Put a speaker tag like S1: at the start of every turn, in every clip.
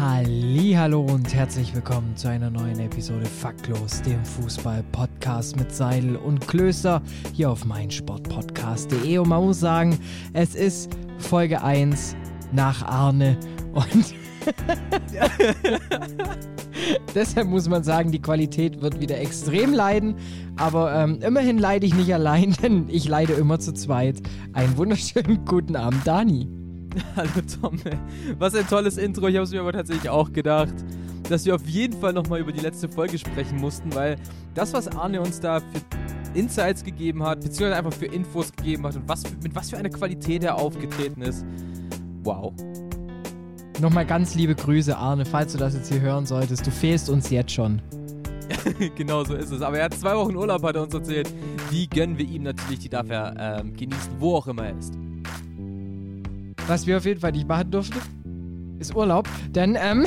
S1: Hallo und herzlich willkommen zu einer neuen Episode Faktlos, dem Fußball-Podcast mit Seidel und Klöster hier auf meinsportpodcast.de. Und man muss sagen, es ist Folge 1 nach Arne und deshalb muss man sagen, die Qualität wird wieder extrem leiden. Aber ähm, immerhin leide ich nicht allein, denn ich leide immer zu zweit. Einen wunderschönen guten Abend, Dani.
S2: Hallo Tom. Was ein tolles Intro. Ich habe es mir aber tatsächlich auch gedacht, dass wir auf jeden Fall nochmal über die letzte Folge sprechen mussten, weil das, was Arne uns da für Insights gegeben hat, beziehungsweise einfach für Infos gegeben hat und was, mit was für einer Qualität er aufgetreten ist, wow.
S1: Nochmal ganz liebe Grüße, Arne, falls du das jetzt hier hören solltest. Du fehlst uns jetzt schon.
S2: genau so ist es. Aber er hat zwei Wochen Urlaub, hat er uns erzählt. Die gönnen wir ihm natürlich, die darf er ähm, genießen, wo auch immer er ist.
S1: Was wir auf jeden Fall nicht machen durften, ist Urlaub. Denn ähm,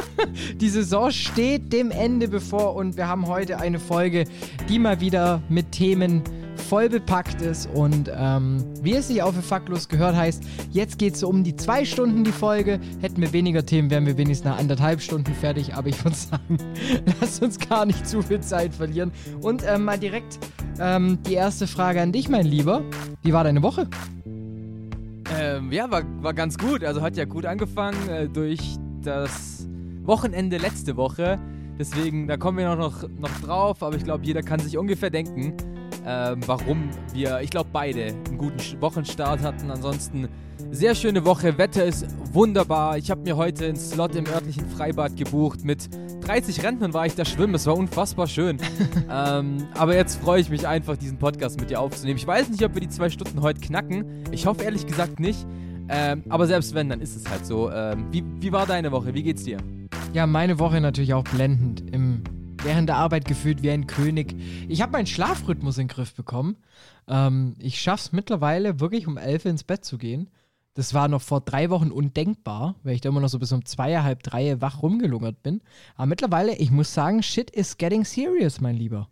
S1: die Saison steht dem Ende bevor und wir haben heute eine Folge, die mal wieder mit Themen voll bepackt ist und ähm, wie es sich auch für faktlos gehört heißt, jetzt geht es um die zwei Stunden die Folge. Hätten wir weniger Themen, wären wir wenigstens nach anderthalb Stunden fertig, aber ich würde sagen, lass uns gar nicht zu viel Zeit verlieren. Und ähm, mal direkt ähm, die erste Frage an dich, mein Lieber. Wie war deine Woche?
S2: Ähm, ja, war, war ganz gut. Also hat ja gut angefangen äh, durch das Wochenende letzte Woche. Deswegen, da kommen wir noch, noch drauf, aber ich glaube, jeder kann sich ungefähr denken, ähm, warum wir, ich glaube, beide einen guten Wochenstart hatten. Ansonsten sehr schöne Woche. Wetter ist wunderbar. Ich habe mir heute einen Slot im örtlichen Freibad gebucht. Mit 30 Rentnern war ich da schwimmen. Es war unfassbar schön. ähm, aber jetzt freue ich mich einfach, diesen Podcast mit dir aufzunehmen. Ich weiß nicht, ob wir die zwei Stunden heute knacken. Ich hoffe ehrlich gesagt nicht. Ähm, aber selbst wenn, dann ist es halt so. Ähm, wie, wie war deine Woche? Wie geht's dir?
S1: Ja, meine Woche natürlich auch blendend. Im während der Arbeit gefühlt wie ein König. Ich habe meinen Schlafrhythmus in den Griff bekommen. Ähm, ich schaffe es mittlerweile wirklich um 11 ins Bett zu gehen. Das war noch vor drei Wochen undenkbar, weil ich da immer noch so bis um zwei, halb drei wach rumgelungert bin. Aber mittlerweile, ich muss sagen, shit is getting serious, mein Lieber.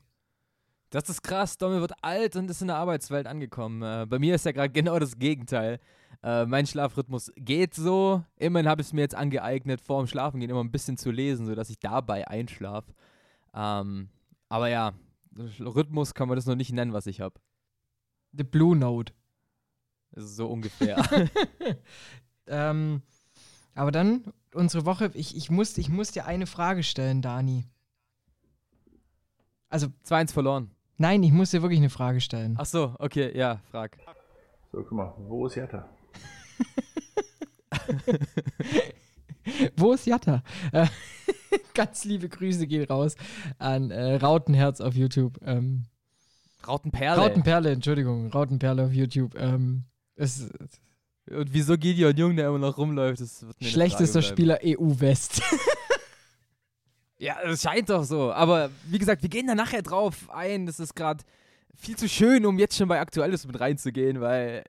S2: Das ist krass. Dommel wird alt und ist in der Arbeitswelt angekommen. Äh, bei mir ist ja gerade genau das Gegenteil. Äh, mein Schlafrhythmus geht so. Immerhin habe ich es mir jetzt angeeignet, vor dem Schlafengehen immer ein bisschen zu lesen, sodass ich dabei einschlafe. Ähm, aber ja, Rhythmus kann man das noch nicht nennen, was ich habe.
S1: The Blue Note.
S2: So ungefähr.
S1: ähm, aber dann unsere Woche, ich, ich, muss, ich muss dir eine Frage stellen, Dani.
S2: Also 2-1 verloren.
S1: Nein, ich muss dir wirklich eine Frage stellen.
S2: Ach so, okay, ja, frag.
S3: So, guck mal, wo ist Jatta?
S1: Wo ist Jatta? Äh, ganz liebe Grüße gehen raus an äh, Rautenherz auf YouTube. Ähm,
S2: Rautenperle.
S1: Rautenperle, Entschuldigung. Rautenperle auf YouTube. Ähm, es,
S2: Und wieso Gideon Jung, der immer noch rumläuft? Das
S1: wird schlechtester Spieler EU-West.
S2: ja, es scheint doch so. Aber wie gesagt, wir gehen da nachher drauf ein. Das ist gerade viel zu schön, um jetzt schon bei Aktuelles mit reinzugehen, weil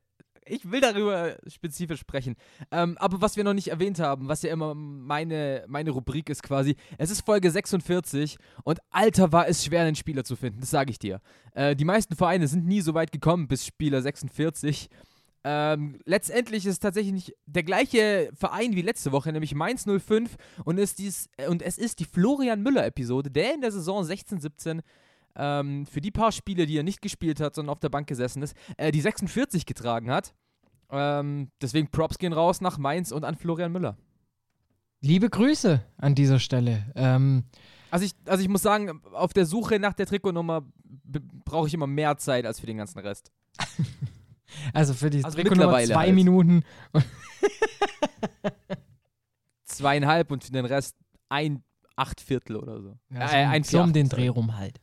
S2: ich will darüber spezifisch sprechen. Ähm, aber was wir noch nicht erwähnt haben, was ja immer meine, meine Rubrik ist quasi, es ist Folge 46 und Alter war es schwer, einen Spieler zu finden, das sage ich dir. Äh, die meisten Vereine sind nie so weit gekommen bis Spieler 46. Ähm, letztendlich ist tatsächlich nicht der gleiche Verein wie letzte Woche, nämlich Mainz 05 und, ist dies, und es ist die Florian Müller-Episode, der in der Saison 16-17 ähm, für die paar Spiele, die er nicht gespielt hat, sondern auf der Bank gesessen ist, äh, die 46 getragen hat. Ähm, deswegen Props gehen raus nach Mainz und an Florian Müller.
S1: Liebe Grüße an dieser Stelle. Ähm,
S2: also, ich, also ich muss sagen, auf der Suche nach der Trikotnummer brauche ich immer mehr Zeit als für den ganzen Rest.
S1: also für die also Trikotnummer zwei halt. Minuten.
S2: Zweieinhalb und für den Rest ein Achtviertel oder so.
S1: Ja, so äh, ein so um den Dreh rum halt.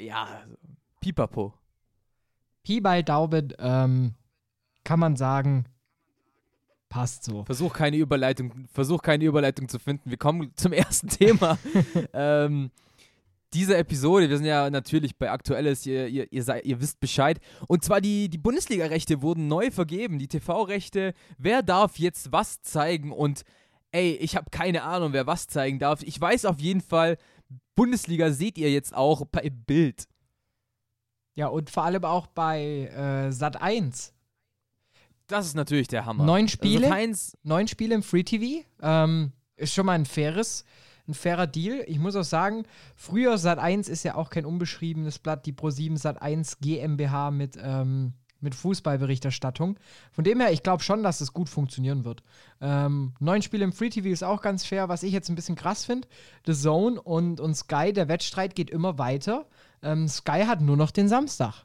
S2: Ja, pipapo.
S1: Pi bei Daumen ähm, kann man sagen, passt so.
S2: Versuch keine Überleitung, versuch keine Überleitung zu finden. Wir kommen zum ersten Thema. ähm, diese Episode, wir sind ja natürlich bei Aktuelles, ihr, ihr, ihr, seid, ihr wisst Bescheid. Und zwar die, die Bundesliga-Rechte wurden neu vergeben, die TV-Rechte. Wer darf jetzt was zeigen? Und ey, ich habe keine Ahnung, wer was zeigen darf. Ich weiß auf jeden Fall, Bundesliga seht ihr jetzt auch bei Bild.
S1: Ja, und vor allem auch bei äh, Sat 1.
S2: Das ist natürlich der Hammer.
S1: Neun Spiele,
S2: Sat 1,
S1: neun Spiele im Free TV. Ähm, ist schon mal ein faires, ein fairer Deal. Ich muss auch sagen, früher Sat 1 ist ja auch kein unbeschriebenes Blatt, die Pro7 Sat 1 GmbH mit, ähm, mit Fußballberichterstattung. Von dem her, ich glaube schon, dass es gut funktionieren wird. Ähm, neun Spiele im Free TV ist auch ganz fair. Was ich jetzt ein bisschen krass finde, The Zone und, und Sky, der Wettstreit geht immer weiter. Ähm, Sky hat nur noch den Samstag.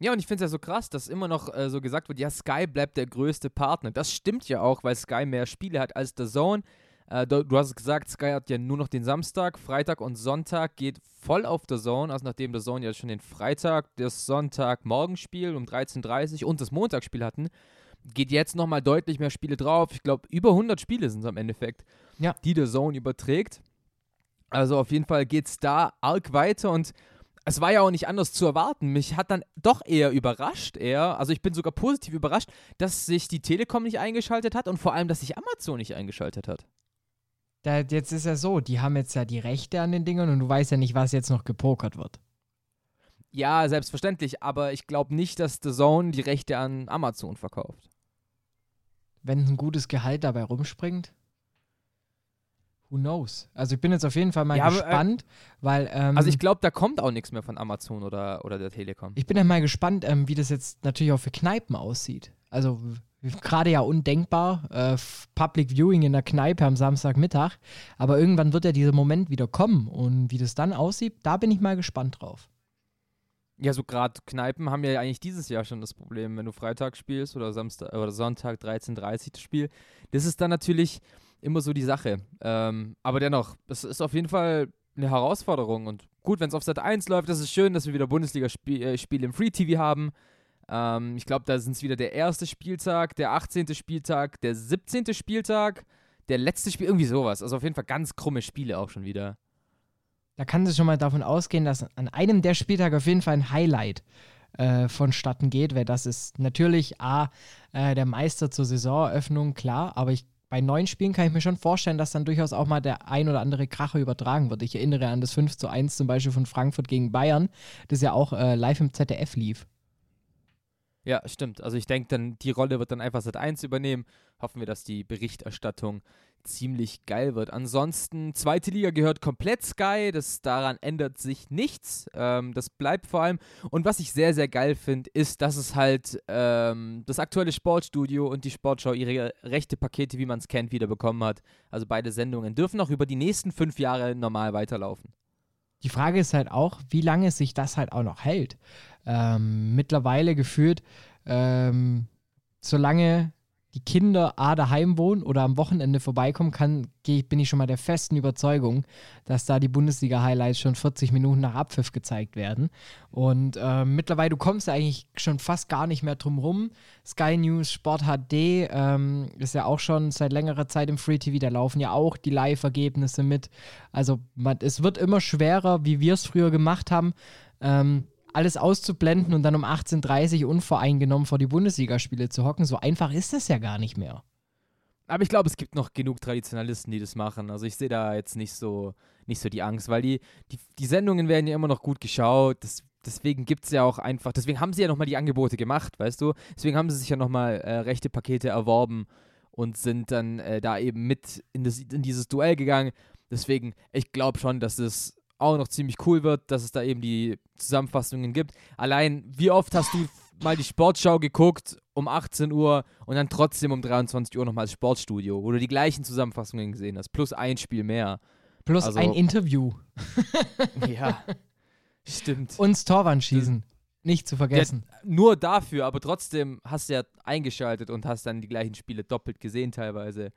S2: Ja, und ich finde es ja so krass, dass immer noch äh, so gesagt wird, ja, Sky bleibt der größte Partner. Das stimmt ja auch, weil Sky mehr Spiele hat als The Zone. Äh, du, du, hast gesagt, Sky hat ja nur noch den Samstag, Freitag und Sonntag geht voll auf The Zone, also nachdem The Zone ja schon den Freitag, das Sonntag-Morgenspiel um 13.30 Uhr und das Montagsspiel hatten, geht jetzt nochmal deutlich mehr Spiele drauf. Ich glaube, über 100 Spiele sind es am Endeffekt,
S1: ja.
S2: die The Zone überträgt. Also auf jeden Fall geht es da arg weiter und es war ja auch nicht anders zu erwarten. Mich hat dann doch eher überrascht, eher, also ich bin sogar positiv überrascht, dass sich die Telekom nicht eingeschaltet hat und vor allem, dass sich Amazon nicht eingeschaltet hat.
S1: Da, jetzt ist ja so, die haben jetzt ja die Rechte an den Dingern und du weißt ja nicht, was jetzt noch gepokert wird.
S2: Ja, selbstverständlich, aber ich glaube nicht, dass The Zone die Rechte an Amazon verkauft.
S1: Wenn ein gutes Gehalt dabei rumspringt? Who knows? Also ich bin jetzt auf jeden Fall mal ja, gespannt, aber, äh, weil. Ähm,
S2: also ich glaube, da kommt auch nichts mehr von Amazon oder, oder der Telekom.
S1: Ich bin ja mal gespannt, ähm, wie das jetzt natürlich auch für Kneipen aussieht. Also gerade ja undenkbar, äh, Public Viewing in der Kneipe am Samstagmittag, aber irgendwann wird ja dieser Moment wieder kommen und wie das dann aussieht, da bin ich mal gespannt drauf.
S2: Ja, so gerade Kneipen haben ja eigentlich dieses Jahr schon das Problem, wenn du Freitag spielst oder Samstag oder Sonntag 13:30 Uhr das Spiel. Das ist dann natürlich immer so die Sache. Ähm, aber dennoch, es ist auf jeden Fall eine Herausforderung. Und gut, wenn es auf Sat 1 läuft, das ist schön, dass wir wieder Bundesliga-Spiele äh, im Free TV haben. Ähm, ich glaube, da sind es wieder der erste Spieltag, der 18. Spieltag, der 17. Spieltag, der letzte Spiel, irgendwie sowas. Also auf jeden Fall ganz krumme Spiele auch schon wieder.
S1: Da kann es schon mal davon ausgehen, dass an einem der Spieltage auf jeden Fall ein Highlight äh, vonstatten geht, weil das ist natürlich A, äh, der Meister zur Saisoneröffnung, klar, aber ich bei neuen Spielen kann ich mir schon vorstellen, dass dann durchaus auch mal der ein oder andere Kracher übertragen wird. Ich erinnere an das 5 zu 1 zum Beispiel von Frankfurt gegen Bayern, das ja auch äh, live im ZDF lief.
S2: Ja, stimmt. Also ich denke dann, die Rolle wird dann einfach Sat 1 übernehmen. Hoffen wir, dass die Berichterstattung ziemlich geil wird. Ansonsten, zweite Liga gehört komplett Sky, das daran ändert sich nichts. Ähm, das bleibt vor allem. Und was ich sehr, sehr geil finde, ist, dass es halt ähm, das aktuelle Sportstudio und die Sportschau ihre rechte Pakete, wie man es kennt, wieder bekommen hat. Also beide Sendungen dürfen auch über die nächsten fünf Jahre normal weiterlaufen.
S1: Die Frage ist halt auch, wie lange sich das halt auch noch hält. Ähm, mittlerweile geführt, ähm, solange die Kinder A daheim wohnen oder am Wochenende vorbeikommen kann, bin ich schon mal der festen Überzeugung, dass da die Bundesliga-Highlights schon 40 Minuten nach Abpfiff gezeigt werden. Und äh, mittlerweile, du kommst ja eigentlich schon fast gar nicht mehr drum rum. Sky News Sport HD ähm, ist ja auch schon seit längerer Zeit im Free TV, da laufen ja auch die Live-Ergebnisse mit. Also man, es wird immer schwerer, wie wir es früher gemacht haben. Ähm, alles auszublenden und dann um 18.30 Uhr unvoreingenommen vor die Bundesligaspiele zu hocken. So einfach ist das ja gar nicht mehr.
S2: Aber ich glaube, es gibt noch genug Traditionalisten, die das machen. Also ich sehe da jetzt nicht so, nicht so die Angst, weil die, die, die Sendungen werden ja immer noch gut geschaut. Das, deswegen gibt es ja auch einfach, deswegen haben sie ja nochmal die Angebote gemacht, weißt du? Deswegen haben sie sich ja nochmal äh, rechte Pakete erworben und sind dann äh, da eben mit in, das, in dieses Duell gegangen. Deswegen, ich glaube schon, dass es auch noch ziemlich cool wird, dass es da eben die Zusammenfassungen gibt. Allein, wie oft hast du mal die Sportschau geguckt um 18 Uhr und dann trotzdem um 23 Uhr nochmal das Sportstudio, wo du die gleichen Zusammenfassungen gesehen hast, plus ein Spiel mehr.
S1: Plus also, ein Interview.
S2: ja, stimmt.
S1: Und das Torwand schießen. Nicht zu vergessen.
S2: Ja, nur dafür, aber trotzdem hast du ja eingeschaltet und hast dann die gleichen Spiele doppelt gesehen teilweise.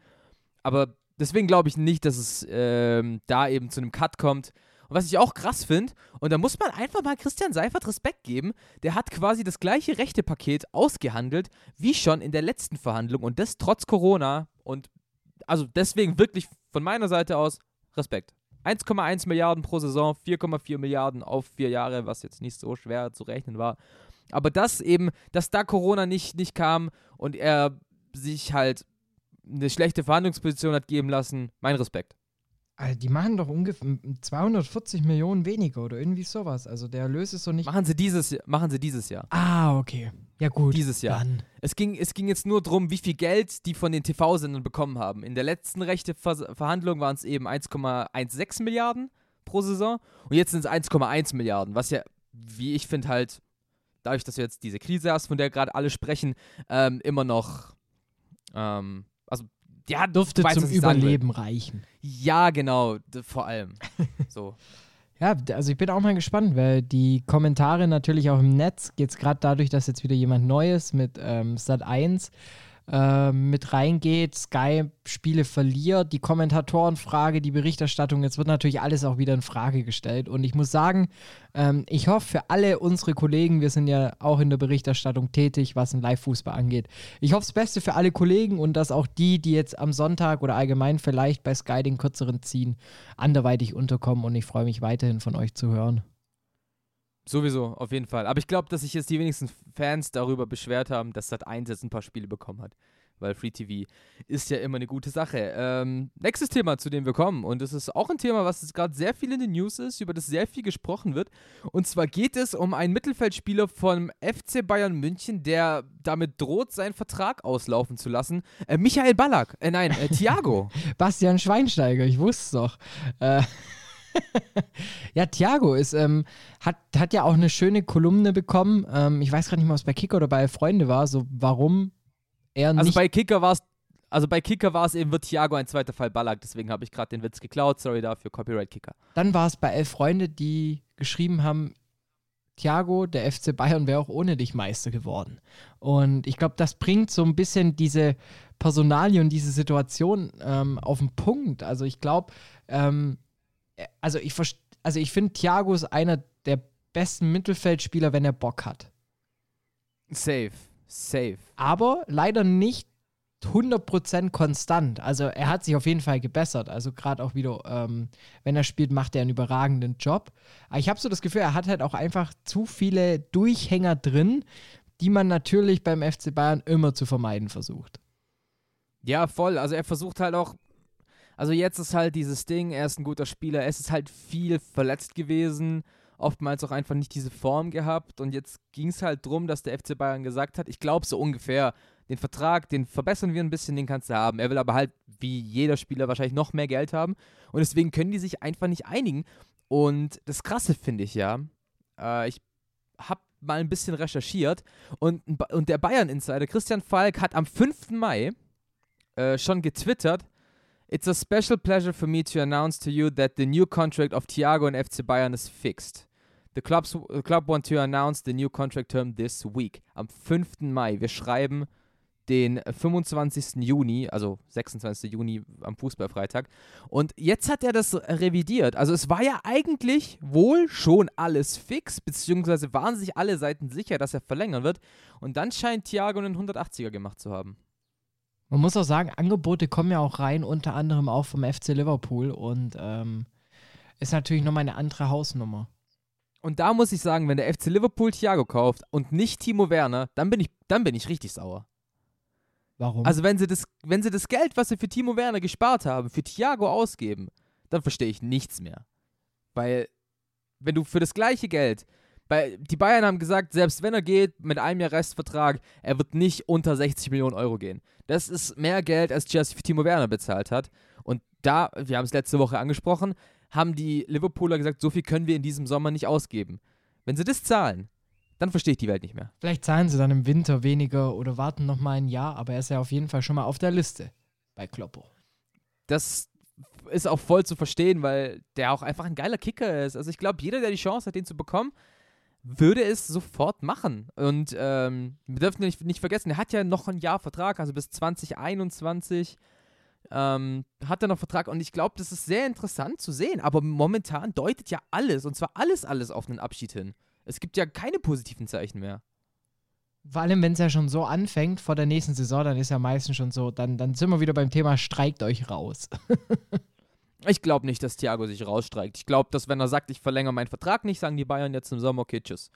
S2: Aber deswegen glaube ich nicht, dass es ähm, da eben zu einem Cut kommt. Und was ich auch krass finde, und da muss man einfach mal Christian Seifert Respekt geben, der hat quasi das gleiche Rechtepaket ausgehandelt wie schon in der letzten Verhandlung und das trotz Corona. Und also deswegen wirklich von meiner Seite aus Respekt. 1,1 Milliarden pro Saison, 4,4 Milliarden auf vier Jahre, was jetzt nicht so schwer zu rechnen war. Aber das eben, dass da Corona nicht, nicht kam und er sich halt eine schlechte Verhandlungsposition hat geben lassen, mein Respekt.
S1: Also die machen doch ungefähr 240 Millionen weniger oder irgendwie sowas. Also der Erlös ist so nicht.
S2: Machen sie dieses, machen sie dieses Jahr.
S1: Ah, okay. Ja, gut.
S2: Dieses Jahr.
S1: Dann.
S2: Es ging, es ging jetzt nur darum, wie viel Geld die von den TV-Sendern bekommen haben. In der letzten rechte Ver Verhandlung waren es eben 1,16 Milliarden pro Saison und jetzt sind es 1,1 Milliarden, was ja, wie ich finde, halt, dadurch, dass du jetzt diese Krise hast, von der gerade alle sprechen, ähm, immer noch, ähm, also ja,
S1: Dürfte
S2: weiß,
S1: zum. Überleben reichen.
S2: Ja, genau, vor allem. so.
S1: Ja, also ich bin auch mal gespannt, weil die Kommentare natürlich auch im Netz, jetzt gerade dadurch, dass jetzt wieder jemand Neues mit ähm, Sat1 äh, mit reingeht, Sky Spiele verliert, die Kommentatorenfrage, die Berichterstattung, jetzt wird natürlich alles auch wieder in Frage gestellt. Und ich muss sagen, ähm, ich hoffe für alle unsere Kollegen, wir sind ja auch in der Berichterstattung tätig, was den Live-Fußball angeht. Ich hoffe das Beste für alle Kollegen und dass auch die, die jetzt am Sonntag oder allgemein vielleicht bei Sky den kürzeren ziehen, anderweitig unterkommen und ich freue mich weiterhin von euch zu hören.
S2: Sowieso, auf jeden Fall. Aber ich glaube, dass sich jetzt die wenigsten Fans darüber beschwert haben, dass Sat1 jetzt ein paar Spiele bekommen hat. Weil Free TV ist ja immer eine gute Sache. Ähm, nächstes Thema, zu dem wir kommen. Und das ist auch ein Thema, was gerade sehr viel in den News ist, über das sehr viel gesprochen wird. Und zwar geht es um einen Mittelfeldspieler vom FC Bayern München, der damit droht, seinen Vertrag auslaufen zu lassen. Äh, Michael Ballack. Äh, nein, äh, Thiago.
S1: Bastian Schweinsteiger, ich wusste es doch. Äh, ja, Thiago ist, ähm, hat, hat ja auch eine schöne Kolumne bekommen. Ähm, ich weiß gerade nicht mehr, ob es bei Kicker oder bei Freunde war, so warum er
S2: Also
S1: nicht.
S2: bei Kicker war es. Also bei Kicker war es eben, wird Thiago ein zweiter Fall Ballack. Deswegen habe ich gerade den Witz geklaut. Sorry dafür, Copyright Kicker.
S1: Dann war es bei elf Freunde, die geschrieben haben, Thiago, der FC Bayern wäre auch ohne dich Meister geworden. Und ich glaube, das bringt so ein bisschen diese Personalie und diese Situation ähm, auf den Punkt. Also ich glaube, ähm, äh, also ich, also ich finde, Thiago ist einer der besten Mittelfeldspieler, wenn er Bock hat.
S2: Safe. Safe.
S1: aber leider nicht 100% konstant. Also er hat sich auf jeden Fall gebessert. Also gerade auch wieder, ähm, wenn er spielt, macht er einen überragenden Job. Aber ich habe so das Gefühl, er hat halt auch einfach zu viele Durchhänger drin, die man natürlich beim FC Bayern immer zu vermeiden versucht.
S2: Ja, voll. Also er versucht halt auch. Also jetzt ist halt dieses Ding, er ist ein guter Spieler, es ist halt viel verletzt gewesen, oftmals auch einfach nicht diese Form gehabt und jetzt ging es halt drum, dass der FC Bayern gesagt hat, ich glaube so ungefähr, den Vertrag, den verbessern wir ein bisschen, den kannst du haben. Er will aber halt, wie jeder Spieler, wahrscheinlich noch mehr Geld haben und deswegen können die sich einfach nicht einigen. Und das Krasse finde ich ja, äh, ich habe mal ein bisschen recherchiert und, und der Bayern-Insider Christian Falk hat am 5. Mai äh, schon getwittert. It's a special pleasure for me to announce to you that the new contract of Thiago and FC Bayern is fixed. The, clubs, the club want to announce the new contract term this week. Am 5. Mai. Wir schreiben den 25. Juni, also 26. Juni am Fußballfreitag. Und jetzt hat er das revidiert. Also es war ja eigentlich wohl schon alles fix, beziehungsweise waren sich alle Seiten sicher, dass er verlängern wird. Und dann scheint Thiago einen 180er gemacht zu haben.
S1: Man muss auch sagen, Angebote kommen ja auch rein, unter anderem auch vom FC Liverpool und ähm, ist natürlich nochmal eine andere Hausnummer.
S2: Und da muss ich sagen, wenn der FC Liverpool Thiago kauft und nicht Timo Werner, dann bin ich, dann bin ich richtig sauer.
S1: Warum?
S2: Also wenn sie, das, wenn sie das Geld, was sie für Timo Werner gespart haben, für Thiago ausgeben, dann verstehe ich nichts mehr. Weil, wenn du für das gleiche Geld, bei, die Bayern haben gesagt, selbst wenn er geht mit einem Jahr Restvertrag, er wird nicht unter 60 Millionen Euro gehen. Das ist mehr Geld, als Chelsea für Timo Werner bezahlt hat. Und da, wir haben es letzte Woche angesprochen, haben die Liverpooler gesagt, so viel können wir in diesem Sommer nicht ausgeben. Wenn sie das zahlen, dann verstehe ich die Welt nicht mehr.
S1: Vielleicht zahlen sie dann im Winter weniger oder warten noch mal ein Jahr, aber er ist ja auf jeden Fall schon mal auf der Liste bei Kloppo.
S2: das ist auch voll zu verstehen, weil der auch einfach ein geiler Kicker ist. Also ich glaube, jeder, der die Chance hat, den zu bekommen, würde es sofort machen. Und ähm, wir dürfen nicht, nicht vergessen, er hat ja noch ein Jahr Vertrag, also bis 2021 ähm, hat er noch Vertrag. Und ich glaube, das ist sehr interessant zu sehen. Aber momentan deutet ja alles, und zwar alles, alles auf einen Abschied hin. Es gibt ja keine positiven Zeichen mehr.
S1: Vor allem, wenn es ja schon so anfängt vor der nächsten Saison, dann ist ja meistens schon so, dann, dann sind wir wieder beim Thema streikt euch raus.
S2: Ich glaube nicht, dass Thiago sich rausstreikt. Ich glaube, dass wenn er sagt, ich verlängere meinen Vertrag nicht, sagen die Bayern jetzt im Sommer, okay, tschüss.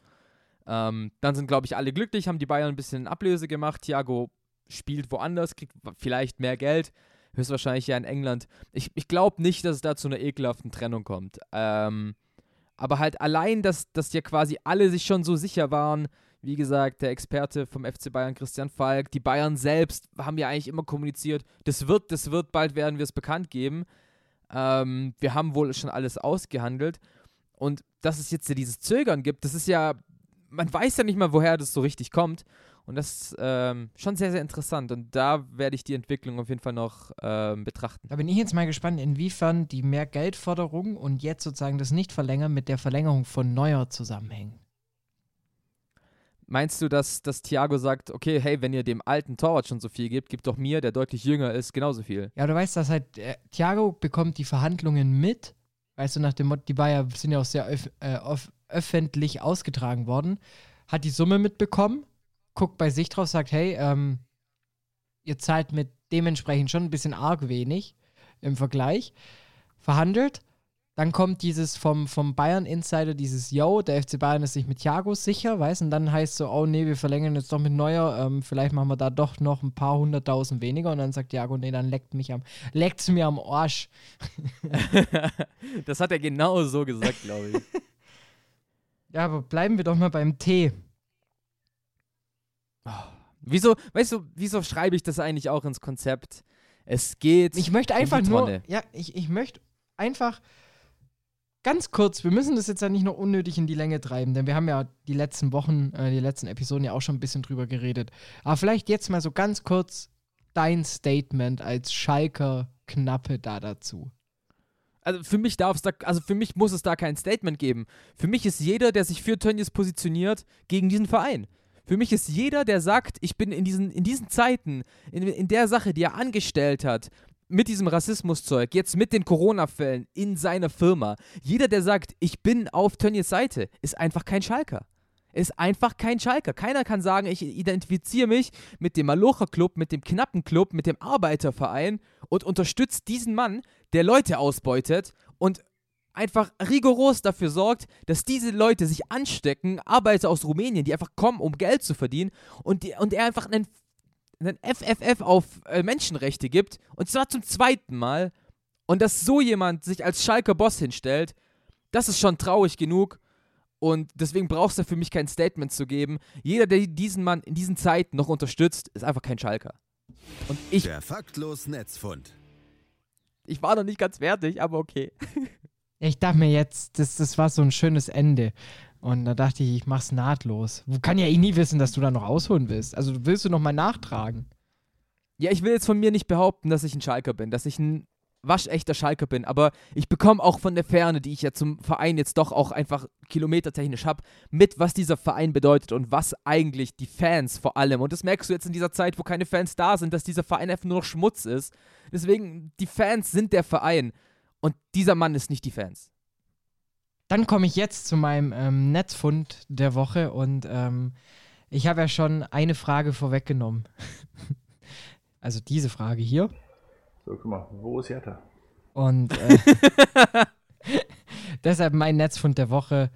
S2: Ähm, dann sind, glaube ich, alle glücklich, haben die Bayern ein bisschen Ablöse gemacht. Thiago spielt woanders, kriegt vielleicht mehr Geld, höchstwahrscheinlich ja in England. Ich, ich glaube nicht, dass es da zu einer ekelhaften Trennung kommt. Ähm, aber halt allein, dass, dass ja quasi alle sich schon so sicher waren, wie gesagt, der Experte vom FC Bayern, Christian Falk, die Bayern selbst haben ja eigentlich immer kommuniziert, das wird, das wird, bald werden wir es bekannt geben. Ähm, wir haben wohl schon alles ausgehandelt. Und dass es jetzt ja dieses Zögern gibt, das ist ja, man weiß ja nicht mal, woher das so richtig kommt. Und das ist ähm, schon sehr, sehr interessant. Und da werde ich die Entwicklung auf jeden Fall noch ähm, betrachten.
S1: Da bin ich jetzt mal gespannt, inwiefern die Mehrgeldforderung und jetzt sozusagen das Nicht-Verlängern mit der Verlängerung von Neuer zusammenhängen.
S2: Meinst du, dass, dass Thiago sagt, okay, hey, wenn ihr dem alten Torwart schon so viel gebt, gibt doch mir, der deutlich jünger ist, genauso viel?
S1: Ja, du weißt, dass halt äh, Thiago bekommt die Verhandlungen mit. Weißt du, nach dem Motto, die Bayer sind ja auch sehr öf äh, öffentlich ausgetragen worden. Hat die Summe mitbekommen, guckt bei sich drauf, sagt, hey, ähm, ihr zahlt mit dementsprechend schon ein bisschen arg wenig im Vergleich. Verhandelt dann kommt dieses vom, vom Bayern-Insider, dieses Yo, der FC Bayern ist sich mit Thiago sicher, weißt Und dann heißt so, oh nee, wir verlängern jetzt doch mit Neuer, ähm, vielleicht machen wir da doch noch ein paar hunderttausend weniger. Und dann sagt Thiago, nee, dann leckt mich am, leckt's mir am Arsch.
S2: das hat er genau so gesagt, glaube ich.
S1: ja, aber bleiben wir doch mal beim Tee.
S2: Oh, wieso, weißt du, wieso schreibe ich das eigentlich auch ins Konzept? Es geht.
S1: Ich möchte einfach um nur. Ja, ich, ich möchte einfach ganz kurz, wir müssen das jetzt ja nicht noch unnötig in die Länge treiben, denn wir haben ja die letzten Wochen, äh, die letzten Episoden ja auch schon ein bisschen drüber geredet. Aber vielleicht jetzt mal so ganz kurz dein Statement als Schalker Knappe da dazu.
S2: Also für mich darf es da, also für mich muss es da kein Statement geben. Für mich ist jeder, der sich für Tönnies positioniert, gegen diesen Verein. Für mich ist jeder, der sagt, ich bin in diesen, in diesen Zeiten, in, in der Sache, die er angestellt hat, mit diesem Rassismuszeug, jetzt mit den Corona-Fällen in seiner Firma, jeder, der sagt, ich bin auf Tönnies Seite, ist einfach kein Schalker. Ist einfach kein Schalker. Keiner kann sagen, ich identifiziere mich mit dem Malocha-Club, mit dem knappen Club, mit dem Arbeiterverein und unterstütze diesen Mann, der Leute ausbeutet und einfach rigoros dafür sorgt, dass diese Leute sich anstecken, Arbeiter aus Rumänien, die einfach kommen, um Geld zu verdienen und, die, und er einfach einen einen FFF auf äh, Menschenrechte gibt, und zwar zum zweiten Mal, und dass so jemand sich als Schalker Boss hinstellt, das ist schon traurig genug. Und deswegen brauchst du für mich kein Statement zu geben. Jeder, der diesen Mann in diesen Zeiten noch unterstützt, ist einfach kein Schalker.
S4: Und ich. Der faktlos Netzfund.
S2: Ich war noch nicht ganz fertig, aber okay.
S1: Ich dachte mir jetzt, das, das war so ein schönes Ende. Und da dachte ich, ich mach's nahtlos. Kann ja eh nie wissen, dass du da noch ausholen willst. Also willst du noch mal nachtragen?
S2: Ja, ich will jetzt von mir nicht behaupten, dass ich ein Schalker bin, dass ich ein waschechter Schalker bin, aber ich bekomme auch von der Ferne, die ich ja zum Verein jetzt doch auch einfach kilometertechnisch habe, mit, was dieser Verein bedeutet und was eigentlich die Fans vor allem. Und das merkst du jetzt in dieser Zeit, wo keine Fans da sind, dass dieser Verein einfach nur noch Schmutz ist. Deswegen, die Fans sind der Verein und dieser Mann ist nicht die Fans.
S1: Dann komme ich jetzt zu meinem ähm, Netzfund der Woche und ähm, ich habe ja schon eine Frage vorweggenommen. also diese Frage hier.
S3: So, guck mal, wo ist Jetta?
S1: Und äh, deshalb mein Netzfund der Woche.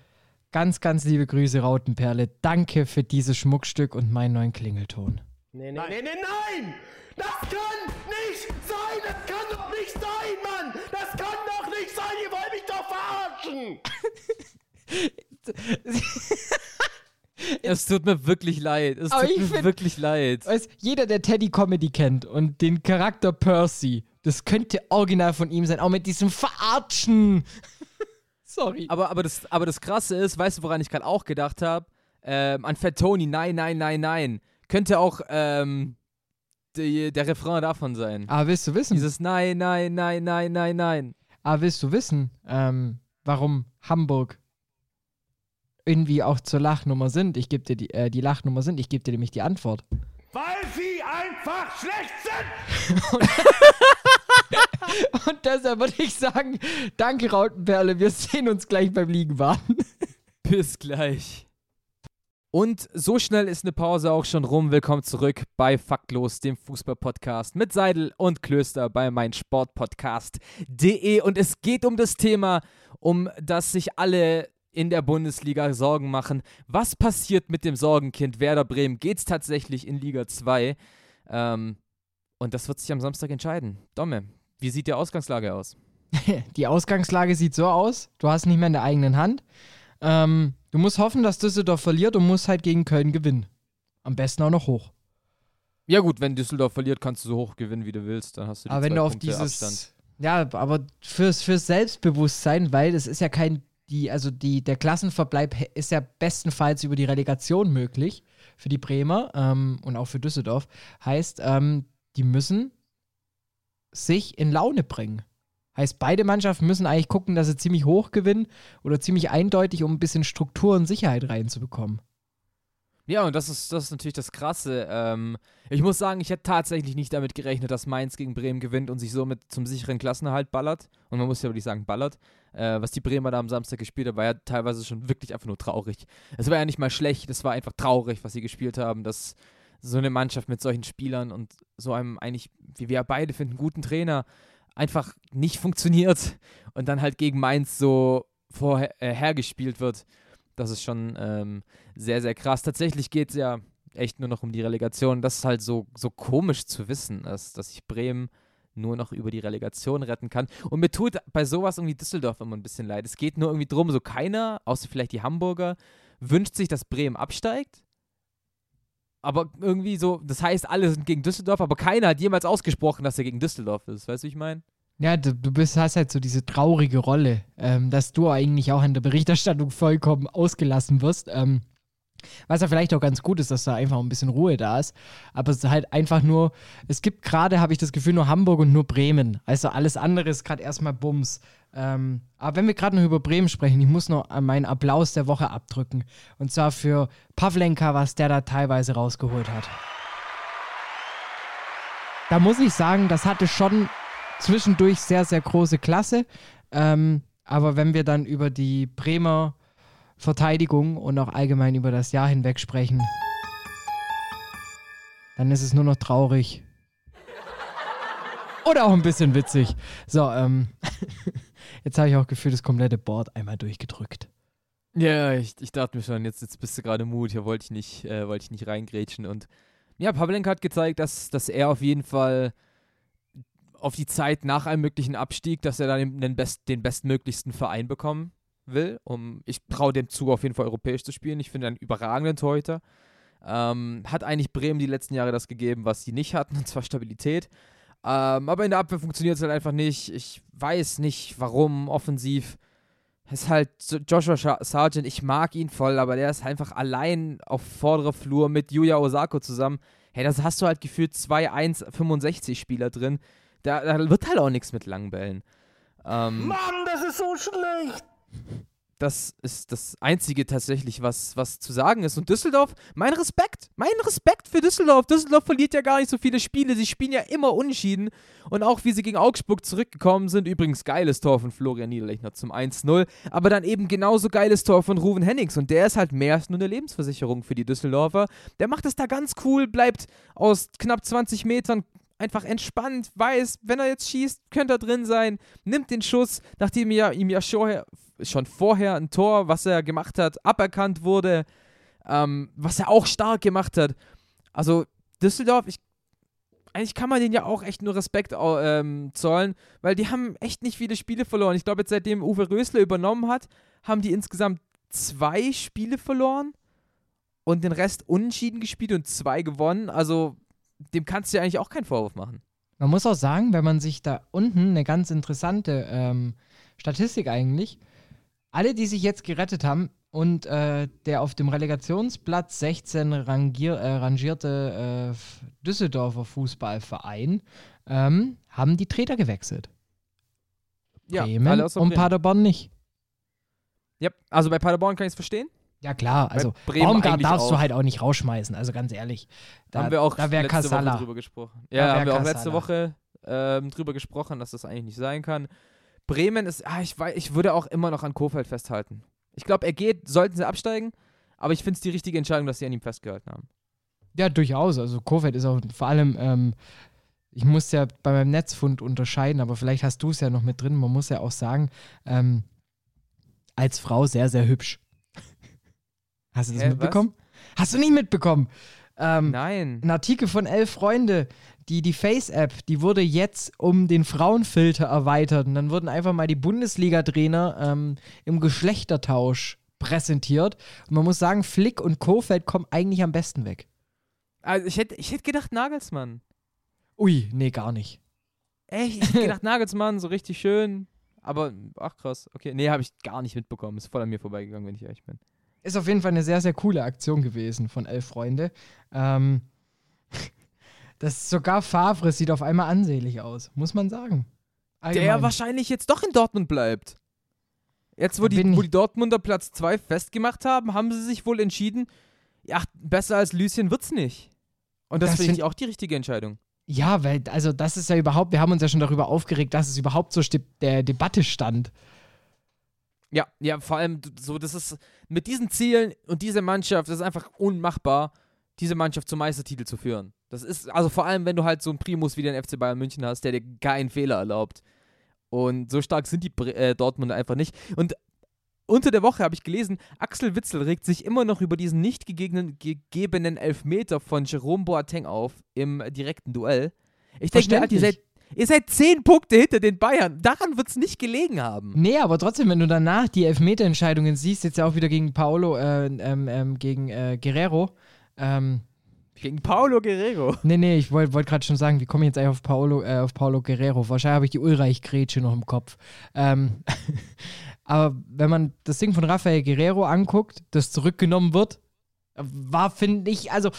S1: Ganz, ganz liebe Grüße, Rautenperle. Danke für dieses Schmuckstück und meinen neuen Klingelton.
S5: Nee, nee, nee, nee, nein! Das kann nicht sein! Das kann doch nicht sein, Mann! Das kann doch nicht sein! Ihr wollt mich doch
S2: verarschen! es tut mir wirklich leid. Es tut mir find, wirklich leid.
S1: Weißt, jeder, der Teddy Comedy kennt und den Charakter Percy, das könnte original von ihm sein. Auch mit diesem Verarschen. Sorry.
S2: Aber, aber, das, aber das Krasse ist, weißt du, woran ich gerade auch gedacht habe? Ähm, an Fat Tony, nein, nein, nein, nein. Könnte auch ähm, die, der Refrain davon sein.
S1: Aber willst du wissen?
S2: Dieses Nein, nein, nein, nein, nein, nein.
S1: Aber willst du wissen, ähm, warum Hamburg irgendwie auch zur Lachnummer sind? Ich gebe dir die, äh, die Lachnummer sind, ich gebe dir nämlich die Antwort.
S5: Weil sie einfach schlecht sind!
S1: und, und deshalb würde ich sagen, danke Rautenperle, wir sehen uns gleich beim Liegenwarten.
S2: Bis gleich. Und so schnell ist eine Pause auch schon rum. Willkommen zurück bei Faktlos, dem Fußball-Podcast mit Seidel und Klöster bei meinsportpodcast.de. Und es geht um das Thema, um das sich alle in der Bundesliga Sorgen machen. Was passiert mit dem Sorgenkind Werder Bremen? Geht es tatsächlich in Liga 2? Ähm, und das wird sich am Samstag entscheiden. Domme, wie sieht die Ausgangslage aus?
S1: Die Ausgangslage sieht so aus: Du hast nicht mehr in der eigenen Hand. Ähm, du musst hoffen, dass Düsseldorf verliert und musst halt gegen Köln gewinnen. Am besten auch noch hoch.
S2: Ja, gut, wenn Düsseldorf verliert, kannst du so hoch gewinnen, wie du willst. Dann hast du die
S1: Aber wenn
S2: zwei
S1: du auf
S2: Punkte
S1: dieses.
S2: Abstand.
S1: Ja, aber fürs, fürs Selbstbewusstsein, weil es ist ja kein. Die, also die, der Klassenverbleib ist ja bestenfalls über die Relegation möglich für die Bremer ähm, und auch für Düsseldorf. Heißt, ähm, die müssen sich in Laune bringen. Heißt, beide Mannschaften müssen eigentlich gucken, dass sie ziemlich hoch gewinnen oder ziemlich eindeutig, um ein bisschen Struktur und Sicherheit reinzubekommen.
S2: Ja, und das ist, das ist natürlich das Krasse. Ähm, ich muss sagen, ich hätte tatsächlich nicht damit gerechnet, dass Mainz gegen Bremen gewinnt und sich somit zum sicheren Klassenerhalt ballert. Und man muss ja wirklich sagen, ballert. Äh, was die Bremer da am Samstag gespielt haben, war ja teilweise schon wirklich einfach nur traurig. Es war ja nicht mal schlecht, es war einfach traurig, was sie gespielt haben, dass so eine Mannschaft mit solchen Spielern und so einem eigentlich, wie wir beide finden, guten Trainer einfach nicht funktioniert und dann halt gegen Mainz so vorher äh, wird. Das ist schon ähm, sehr, sehr krass. Tatsächlich geht es ja echt nur noch um die Relegation. Das ist halt so, so komisch zu wissen, dass, dass sich Bremen nur noch über die Relegation retten kann. Und mir tut bei sowas irgendwie Düsseldorf immer ein bisschen leid. Es geht nur irgendwie drum, so keiner, außer vielleicht die Hamburger, wünscht sich, dass Bremen absteigt. Aber irgendwie so, das heißt, alle sind gegen Düsseldorf, aber keiner hat jemals ausgesprochen, dass er gegen Düsseldorf ist. Weißt du, wie ich meine?
S1: Ja, du, du bist, hast halt so diese traurige Rolle, ähm, dass du eigentlich auch in der Berichterstattung vollkommen ausgelassen wirst. Ähm, was ja vielleicht auch ganz gut ist, dass da einfach ein bisschen Ruhe da ist. Aber es ist halt einfach nur, es gibt gerade, habe ich das Gefühl, nur Hamburg und nur Bremen. Also alles andere ist gerade erstmal Bums. Ähm, aber wenn wir gerade noch über Bremen sprechen, ich muss noch meinen Applaus der Woche abdrücken. Und zwar für Pavlenka, was der da teilweise rausgeholt hat. Da muss ich sagen, das hatte schon zwischendurch sehr, sehr große Klasse. Ähm, aber wenn wir dann über die Bremer Verteidigung und auch allgemein über das Jahr hinweg sprechen, dann ist es nur noch traurig. Oder auch ein bisschen witzig. So, ähm, jetzt habe ich auch gefühlt das komplette Board einmal durchgedrückt.
S2: Ja, ich, ich dachte mir schon, jetzt, jetzt bist du gerade Mut, hier wollte ich nicht, äh, wollte ich nicht reingrätschen. Und ja, Pavlenka hat gezeigt, dass, dass er auf jeden Fall auf die Zeit nach einem möglichen Abstieg, dass er dann den, best, den bestmöglichsten Verein bekommen will. Um, ich traue dem zu, auf jeden Fall europäisch zu spielen. Ich finde einen überragenden Torhüter. Ähm, hat eigentlich Bremen die letzten Jahre das gegeben, was sie nicht hatten, und zwar Stabilität. Ähm, aber in der Abwehr funktioniert es halt einfach nicht. Ich weiß nicht, warum offensiv. Ist halt Joshua Sargent, ich mag ihn voll, aber der ist einfach allein auf vorderer Flur mit Yuya Osako zusammen. Hey, das hast du halt gefühlt zwei 1,65 Spieler drin. Da, da wird halt auch nichts mit langen Bällen. Ähm,
S5: Mann, das ist so schlecht.
S2: Das ist das Einzige tatsächlich, was, was zu sagen ist. Und Düsseldorf, mein Respekt, mein Respekt für Düsseldorf. Düsseldorf verliert ja gar nicht so viele Spiele. Sie spielen ja immer unentschieden. Und auch wie sie gegen Augsburg zurückgekommen sind, übrigens geiles Tor von Florian Niederlechner zum 1-0. Aber dann eben genauso geiles Tor von Ruven Hennings. Und der ist halt mehr als nur eine Lebensversicherung für die Düsseldorfer. Der macht es da ganz cool, bleibt aus knapp 20 Metern einfach entspannt, weiß, wenn er jetzt schießt, könnte er drin sein, nimmt den Schuss, nachdem ja, ihm ja schon, vorher ein Tor, was er gemacht hat, aberkannt wurde, ähm, was er auch stark gemacht hat. Also Düsseldorf, ich, eigentlich kann man denen ja auch echt nur Respekt ähm, zollen, weil die haben echt nicht viele Spiele verloren. Ich glaube, jetzt seitdem Uwe Rösler übernommen hat, haben die insgesamt zwei Spiele verloren und den Rest unentschieden gespielt und zwei gewonnen. Also dem kannst du ja eigentlich auch keinen Vorwurf machen.
S1: Man muss auch sagen, wenn man sich da unten eine ganz interessante ähm, Statistik eigentlich, alle, die sich jetzt gerettet haben und äh, der auf dem Relegationsplatz 16 rangier, äh, rangierte äh, Düsseldorfer Fußballverein, ähm, haben die Trainer gewechselt. Bremen
S2: alle außer
S1: und
S2: Bremen.
S1: Paderborn nicht.
S2: Ja, also bei Paderborn kann ich es verstehen.
S1: Ja klar, also Baumgart darfst du
S2: auch.
S1: halt auch nicht rausschmeißen, also ganz ehrlich. Da,
S2: haben wir auch
S1: da
S2: letzte Woche
S1: Casala.
S2: drüber gesprochen. Ja, haben wir auch
S1: Casala.
S2: letzte Woche ähm, drüber gesprochen, dass das eigentlich nicht sein kann. Bremen ist, ah, ich, ich würde auch immer noch an Kofeld festhalten. Ich glaube, er geht, sollten sie absteigen, aber ich finde es die richtige Entscheidung, dass sie an ihm festgehalten haben.
S1: Ja, durchaus. Also Kofeld ist auch vor allem, ähm, ich muss ja bei meinem Netzfund unterscheiden, aber vielleicht hast du es ja noch mit drin. Man muss ja auch sagen, ähm, als Frau sehr, sehr hübsch. Hast du das
S2: Hä,
S1: mitbekommen? Hast du nicht mitbekommen? Ähm,
S2: Nein.
S1: ein Artikel von elf Freunde, die, die Face-App, die wurde jetzt um den Frauenfilter erweitert. Und dann wurden einfach mal die Bundesliga-Trainer ähm, im Geschlechtertausch präsentiert. Und man muss sagen, Flick und Kofeld kommen eigentlich am besten weg.
S2: Also ich hätte ich hätt gedacht Nagelsmann.
S1: Ui, nee, gar nicht.
S2: Echt? Ich hätte gedacht Nagelsmann, so richtig schön. Aber, ach krass, okay. Nee, habe ich gar nicht mitbekommen. Ist voll an mir vorbeigegangen, wenn ich ehrlich bin.
S1: Ist auf jeden Fall eine sehr, sehr coole Aktion gewesen von Elf Freunde. Ähm, das sogar Favre sieht auf einmal ansehlich aus, muss man sagen.
S2: Der
S1: Allgemein.
S2: wahrscheinlich jetzt doch in Dortmund bleibt. Jetzt, wo, die, wo
S1: ich-
S2: die Dortmunder Platz 2 festgemacht haben, haben sie sich wohl entschieden, ja, besser als Lucien wird's nicht. Und das,
S1: Das
S2: finde ich
S1: find-
S2: auch die richtige Entscheidung.
S1: Ja, weil, also das ist ja überhaupt, wir haben uns ja schon darüber aufgeregt, dass es überhaupt so der Debatte stand.
S2: Ja, ja, vor allem so, das ist mit diesen Zielen und dieser Mannschaft, das ist einfach unmachbar, diese Mannschaft zum Meistertitel zu führen. Das ist, also vor allem, wenn du halt so einen Primus wie den FC Bayern München hast, der dir keinen Fehler erlaubt. Und so stark sind die äh, Dortmunder einfach nicht. Und unter der Woche habe ich gelesen, Axel Witzel regt sich immer noch über diesen nicht gegebenen Elfmeter von Jerome Boateng auf im direkten Duell. Ich denke mir halt, ihr seid, ihr seid zehn Punkte hinter den Bayern. Daran wird es nicht gelegen haben.
S1: Nee, aber trotzdem, wenn du danach die Elfmeterentscheidungen siehst, jetzt ja auch wieder gegen Paolo, äh, ähm, ähm, gegen äh, Guerrero. Ähm,
S2: Gegen Paulo Guerrero.
S1: nee, nee, ich wollte wollt gerade schon sagen, wie komme ich jetzt eigentlich auf Paolo, äh, auf Paolo Guerrero? Wahrscheinlich habe ich die Ulreich-Grätsche noch im Kopf. Ähm, aber wenn man das Ding von Rafael Guerrero anguckt, das zurückgenommen wird, war, finde ich, also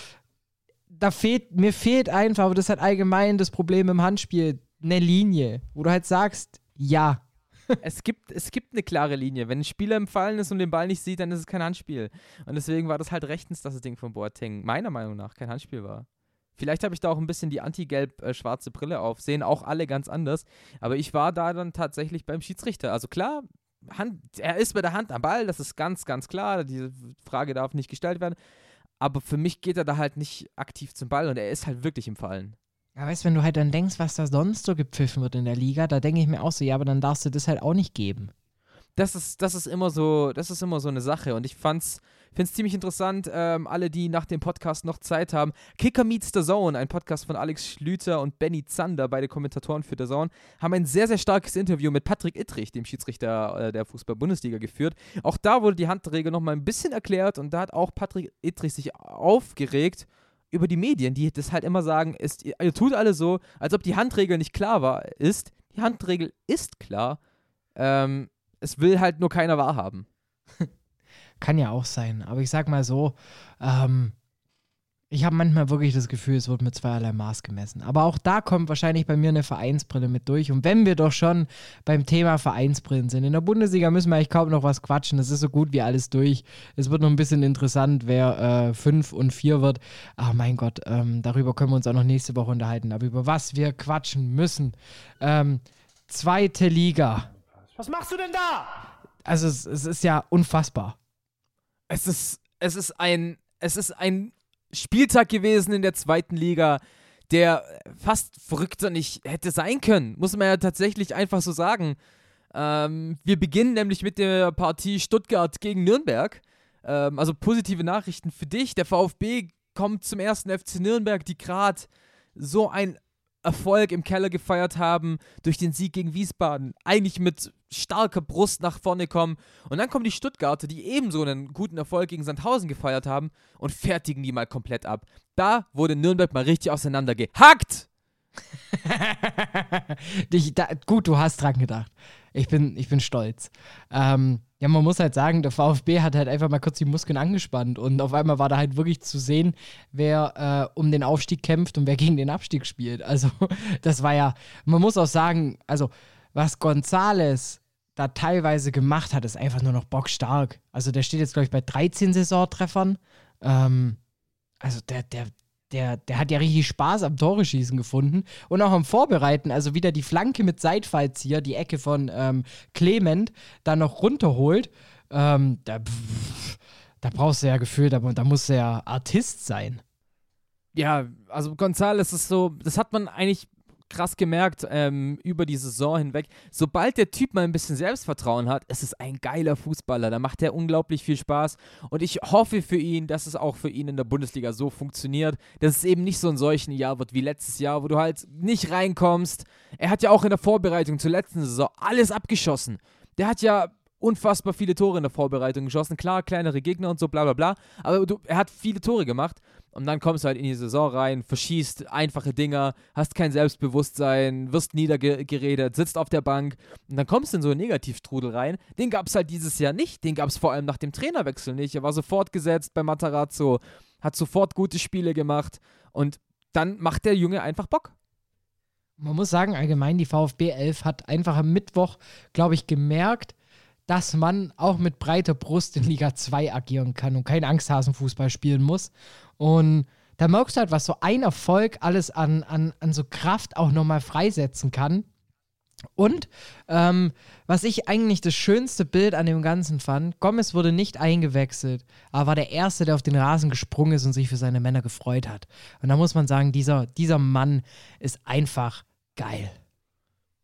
S1: da fehlt, mir fehlt einfach, aber das hat allgemein das Problem im Handspiel, eine Linie, wo du halt sagst, ja,
S2: es gibt, es gibt eine klare Linie. Wenn ein Spieler im Fallen ist und den Ball nicht sieht, dann ist es kein Handspiel. Und deswegen war das halt rechtens, dass das Ding von Boateng meiner Meinung nach kein Handspiel war. Vielleicht habe ich da auch ein bisschen die anti-gelb-schwarze Brille auf. Sehen auch alle ganz anders. Aber ich war da dann tatsächlich beim Schiedsrichter. Also klar, Hand, er ist bei der Hand am Ball, das ist ganz, ganz klar. Diese Frage darf nicht gestellt werden. Aber für mich geht er da halt nicht aktiv zum Ball und er ist halt wirklich im Fallen.
S1: Ja, weißt du, wenn du halt dann denkst, was da sonst so gepfiffen wird in der Liga, da denke ich mir auch so, ja, aber dann darfst du das halt auch nicht geben.
S2: Das ist, das ist immer so, das ist immer so eine Sache. Und ich fand's, finde es ziemlich interessant, ähm, alle, die nach dem Podcast noch Zeit haben. Kicker Meets the Zone, ein Podcast von Alex Schlüter und Benny Zander, beide Kommentatoren für The Zone, haben ein sehr, sehr starkes Interview mit Patrick Ittrich, dem Schiedsrichter äh, der Fußball-Bundesliga, geführt. Auch da wurde die Handregel nochmal ein bisschen erklärt und da hat auch Patrick Ittrich sich aufgeregt über die Medien, die das halt immer sagen, ist, ihr tut alle so, als ob die Handregel nicht klar war, ist. Die Handregel ist klar. Ähm, es will halt nur keiner wahrhaben.
S1: Kann ja auch sein. Aber ich sag mal so, ähm, ich habe manchmal wirklich das Gefühl, es wird mit zweierlei Maß gemessen. Aber auch da kommt wahrscheinlich bei mir eine Vereinsbrille mit durch. Und wenn wir doch schon beim Thema Vereinsbrillen sind, in der Bundesliga müssen wir eigentlich kaum noch was quatschen. Das ist so gut wie alles durch. Es wird noch ein bisschen interessant, wer äh, fünf und vier wird. Ach mein Gott, ähm, darüber können wir uns auch noch nächste Woche unterhalten. Aber über was wir quatschen müssen. Ähm, zweite Liga.
S5: Was machst du denn da?
S1: Also es, es ist ja unfassbar.
S2: Es ist, es ist ein, es ist ein Spieltag gewesen in der zweiten Liga, der fast verrückter nicht hätte sein können. Muss man ja tatsächlich einfach so sagen. Ähm, wir beginnen nämlich mit der Partie Stuttgart gegen Nürnberg. Ähm, also positive Nachrichten für dich. Der VfB kommt zum ersten FC Nürnberg, die gerade so ein Erfolg im Keller gefeiert haben durch den Sieg gegen Wiesbaden, eigentlich mit starker Brust nach vorne kommen. Und dann kommen die Stuttgarter, die ebenso einen guten Erfolg gegen Sandhausen gefeiert haben und fertigen die mal komplett ab. Da wurde Nürnberg mal richtig auseinandergehackt.
S1: Dich, da, gut, du hast dran gedacht. Ich bin, ich bin stolz. Ähm, ja, man muss halt sagen, der VfB hat halt einfach mal kurz die Muskeln angespannt und auf einmal war da halt wirklich zu sehen, wer äh, um den Aufstieg kämpft und wer gegen den Abstieg spielt. Also, das war ja, man muss auch sagen, also, was Gonzales da teilweise gemacht hat, ist einfach nur noch bockstark. Also, der steht jetzt, glaube ich, bei 13 Saisontreffern. Ähm, also, der, der, der, der hat ja richtig Spaß am Tore-Schießen gefunden und auch am Vorbereiten. Also wieder die Flanke mit Seitfallzieher, die Ecke von ähm, Clement, dann noch runterholt. Ähm, da, pff, da brauchst du ja gefühlt, aber da musst du ja Artist sein.
S2: Ja, also González ist so, das hat man eigentlich krass gemerkt ähm, über die Saison hinweg. Sobald der Typ mal ein bisschen Selbstvertrauen hat, ist es ein geiler Fußballer. Da macht er unglaublich viel Spaß. Und ich hoffe für ihn, dass es auch für ihn in der Bundesliga so funktioniert, dass es eben nicht so ein solchen Jahr wird wie letztes Jahr, wo du halt nicht reinkommst. Er hat ja auch in der Vorbereitung zur letzten Saison alles abgeschossen. Der hat ja unfassbar viele Tore in der Vorbereitung geschossen. Klar, kleinere Gegner und so, bla bla bla. Aber du, er hat viele Tore gemacht. Und dann kommst du halt in die Saison rein, verschießt einfache Dinger, hast kein Selbstbewusstsein, wirst niedergeredet, sitzt auf der Bank. Und dann kommst du in so einen Negativstrudel rein. Den gab es halt dieses Jahr nicht. Den gab es vor allem nach dem Trainerwechsel nicht. Er war sofort gesetzt bei Matarazzo, hat sofort gute Spiele gemacht. Und dann macht der Junge einfach Bock.
S1: Man muss sagen, allgemein, die VfB 11 hat einfach am Mittwoch, glaube ich, gemerkt, dass man auch mit breiter Brust in Liga 2 agieren kann und kein Angsthasenfußball spielen muss. Und da merkst du halt, was so ein Erfolg alles an, an, an so Kraft auch nochmal freisetzen kann. Und ähm, was ich eigentlich das schönste Bild an dem Ganzen fand, Gomez wurde nicht eingewechselt, aber war der Erste, der auf den Rasen gesprungen ist und sich für seine Männer gefreut hat. Und da muss man sagen, dieser, dieser Mann ist einfach geil.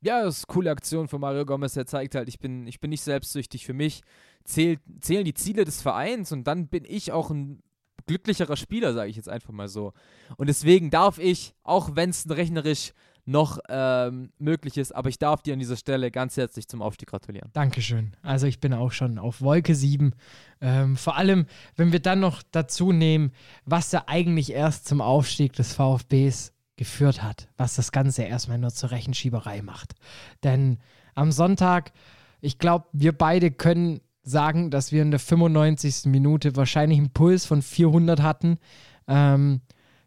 S2: Ja, das ist eine coole Aktion von Mario Gomez. Er zeigt halt, ich bin, ich bin nicht selbstsüchtig. Für mich zählt, zählen die Ziele des Vereins und dann bin ich auch ein glücklicherer Spieler, sage ich jetzt einfach mal so. Und deswegen darf ich, auch wenn es rechnerisch noch ähm, möglich ist, aber ich darf dir an dieser Stelle ganz herzlich zum Aufstieg gratulieren.
S1: Dankeschön. Also ich bin auch schon auf Wolke 7. Ähm, vor allem, wenn wir dann noch dazu nehmen, was da eigentlich erst zum Aufstieg des VfBs geführt hat, was das Ganze erstmal nur zur Rechenschieberei macht. Denn am Sonntag, ich glaube, wir beide können sagen, dass wir in der 95. Minute wahrscheinlich einen Puls von 400 hatten. Ähm,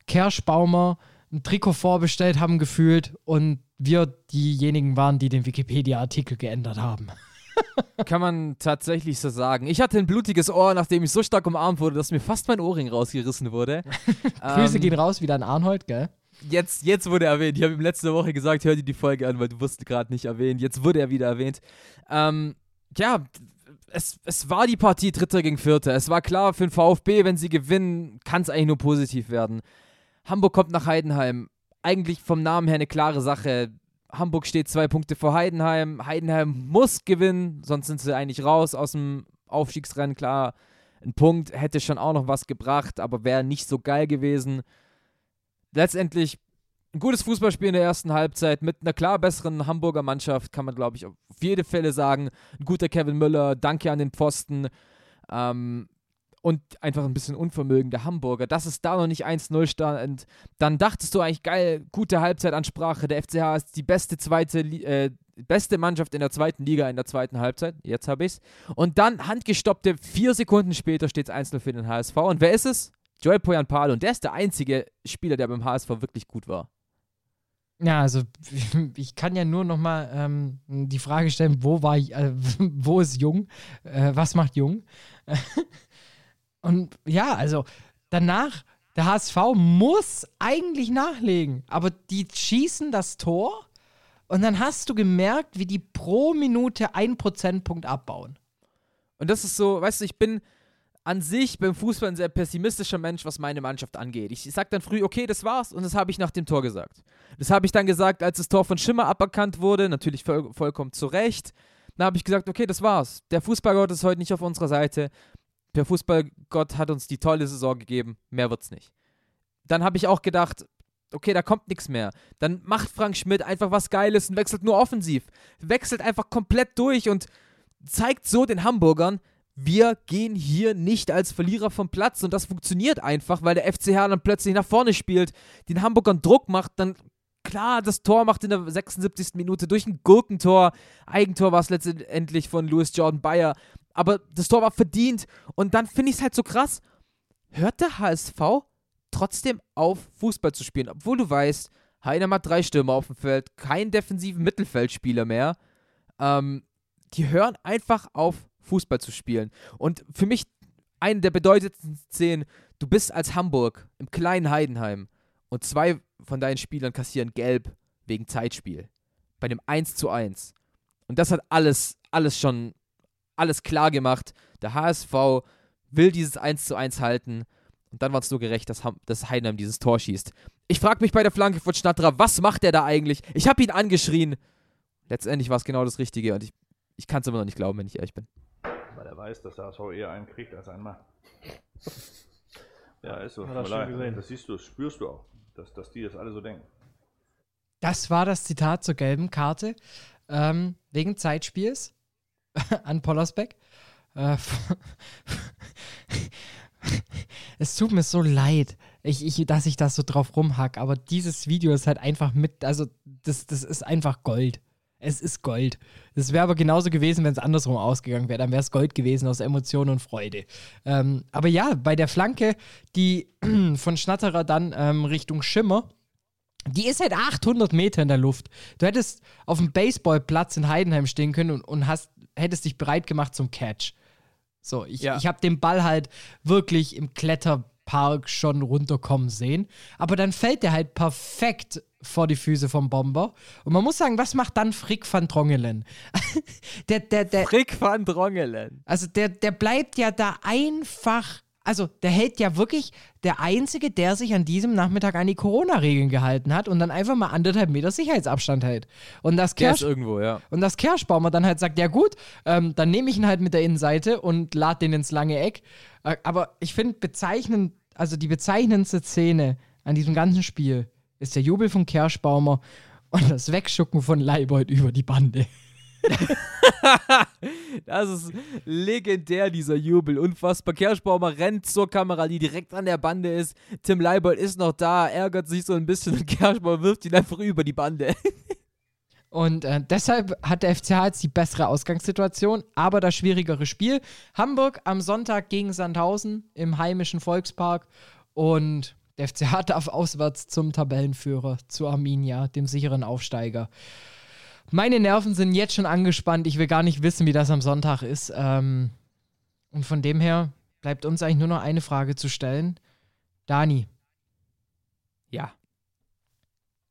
S1: Kerschbaumer ein Trikot vorbestellt haben gefühlt und wir diejenigen waren, die den Wikipedia-Artikel geändert haben.
S2: Kann man tatsächlich so sagen. Ich hatte ein blutiges Ohr, nachdem ich so stark umarmt wurde, dass mir fast mein Ohrring rausgerissen wurde.
S1: Grüße ähm, gehen raus wieder an Arnold, gell?
S2: Jetzt, jetzt wurde er erwähnt. Ich habe ihm letzte Woche gesagt, hör dir die Folge an, weil du wusstest gerade nicht erwähnt. Jetzt wurde er wieder erwähnt. Ähm, ja, es, es war die Partie Dritter gegen Vierter. Es war klar für den VfB, wenn sie gewinnen, kann es eigentlich nur positiv werden. Hamburg kommt nach Heidenheim. Eigentlich vom Namen her eine klare Sache. Hamburg steht zwei Punkte vor Heidenheim. Heidenheim muss gewinnen, sonst sind sie eigentlich raus aus dem Aufstiegsrennen. Klar, ein Punkt hätte schon auch noch was gebracht, aber wäre nicht so geil gewesen. Letztendlich ein gutes Fußballspiel in der ersten Halbzeit mit einer klar besseren Hamburger Mannschaft, kann man, glaube ich, auf jede Fälle sagen. Ein guter Kevin Müller, danke an den Pfosten. Ähm, und einfach ein bisschen Unvermögen der Hamburger. Dass es da noch nicht 1-0 stand, dann dachtest du eigentlich, geil, gute Halbzeitansprache. Der FCH ist die beste zweite, äh, beste Mannschaft in der zweiten Liga in der zweiten Halbzeit. Jetzt habe ich's. Und dann handgestoppte, vier Sekunden später steht es 1-0 für den HSV. Und wer ist es? Joel Poyan-Palo. Und der ist der einzige Spieler, der beim HSV wirklich gut war.
S1: Ja, also ich kann ja nur noch mal ähm, die Frage stellen, wo war, äh, wo ist Jung? Äh, was macht Jung? Und ja, also danach, der HSV muss eigentlich nachlegen, aber die schießen das Tor und dann hast du gemerkt, wie die pro Minute einen Prozentpunkt abbauen.
S2: Und das ist so, weißt du, ich bin, an sich beim Fußball ein sehr pessimistischer Mensch, was meine Mannschaft angeht. Ich, sag dann früh, okay, das war's und das habe ich nach dem Tor gesagt. Das habe ich dann gesagt, als das Tor von Schimmer aberkannt wurde, natürlich voll, vollkommen zu Recht. Dann habe ich gesagt, okay, das war's. Der Fußballgott ist heute nicht auf unserer Seite. Der Fußballgott hat uns die tolle Saison gegeben, mehr wird's nicht. Dann habe ich auch gedacht, okay, da kommt nichts mehr. Dann macht Frank Schmidt einfach was Geiles und wechselt nur offensiv. Wechselt einfach komplett durch und zeigt so den Hamburgern, wir gehen hier nicht als Verlierer vom Platz und das funktioniert einfach, weil der FCH dann plötzlich nach vorne spielt, den Hamburgern Druck macht, dann klar das Tor macht in der 76. Minute durch ein Gurkentor. Eigentor war es letztendlich von Louis Jordan Bayer, aber das Tor war verdient und dann finde ich es halt so krass. Hört der HSV trotzdem auf, Fußball zu spielen, obwohl du weißt, Heiner hat drei Stürmer auf dem Feld, keinen defensiven Mittelfeldspieler mehr. Ähm, die hören einfach auf, Fußball zu spielen. Und für mich eine der bedeutendsten Szenen, du bist als Hamburg im kleinen Heidenheim und zwei von deinen Spielern kassieren gelb wegen Zeitspiel. Bei dem 1 zu 1. Und das hat alles, alles schon, alles klar gemacht. Der HSV will dieses 1 zu 1 halten. Und dann war es nur gerecht, dass, dass Heidenheim dieses Tor schießt. Ich frage mich bei der Flanke von Schnatterer, was macht der da eigentlich? Ich habe ihn angeschrien. Letztendlich war es genau das Richtige und ich, ich kann es immer noch nicht glauben, wenn ich ehrlich bin.
S3: Er weiß, dass der HSV eher einen kriegt als einmal. ja, ist so.
S5: Er gesehen.
S3: Das siehst du, das spürst du auch, dass, dass die das alle so denken.
S1: Das war das Zitat zur gelben Karte ähm, wegen Zeitspiels an Pollersbeck. Äh, es tut mir so leid, ich, ich, dass ich das so drauf rumhack, aber dieses Video ist halt einfach mit, also das, das ist einfach Gold. Es ist Gold. Das wäre aber genauso gewesen, wenn es andersrum ausgegangen wäre. Dann wäre es Gold gewesen aus Emotion und Freude. Ähm, aber ja, bei der Flanke, die von Schnatterer dann ähm, Richtung Schimmer, die ist halt 800 Meter in der Luft. Du hättest auf dem Baseballplatz in Heidenheim stehen können und, und hast, hättest dich bereit gemacht zum Catch. So, ich,
S2: Ja.
S1: ich habe den Ball halt wirklich im Kletterpark schon runterkommen sehen. Aber dann fällt der halt perfekt vor die Füße vom Bomber. Und man muss sagen, was macht dann Frick van Drongelen? der, der, der,
S2: Frick van Drongelen.
S1: also der, der bleibt ja da einfach. Also der hält ja wirklich der Einzige, der sich an diesem Nachmittag an die Corona-Regeln gehalten hat und dann einfach mal anderthalb Meter Sicherheitsabstand hält. Und das Kersch,
S2: irgendwo, ja.
S1: und das Kerschbaumer dann halt sagt, ja gut, ähm, dann nehme ich ihn halt mit der Innenseite und lade den ins lange Eck. Äh, aber ich finde bezeichnend, also die bezeichnendste Szene an diesem ganzen Spiel ist der Jubel von Kerschbaumer und das Wegschucken von Leibold über die Bande.
S2: Das ist legendär, dieser Jubel. Unfassbar. Kerschbaumer rennt zur Kamera, die direkt an der Bande ist. Tim Leibold ist noch da, ärgert sich so ein bisschen und Kerschbaumer wirft ihn einfach über die Bande.
S1: Und äh, deshalb hat der FCH jetzt die bessere Ausgangssituation, aber das schwierigere Spiel. Hamburg am Sonntag gegen Sandhausen im heimischen Volkspark und der FCH darf auswärts zum Tabellenführer, zu Arminia, dem sicheren Aufsteiger. Meine Nerven sind jetzt schon angespannt. Ich will gar nicht wissen, wie das am Sonntag ist. Ähm, und von dem her bleibt uns eigentlich nur noch eine Frage zu stellen. Dani,
S2: Ja.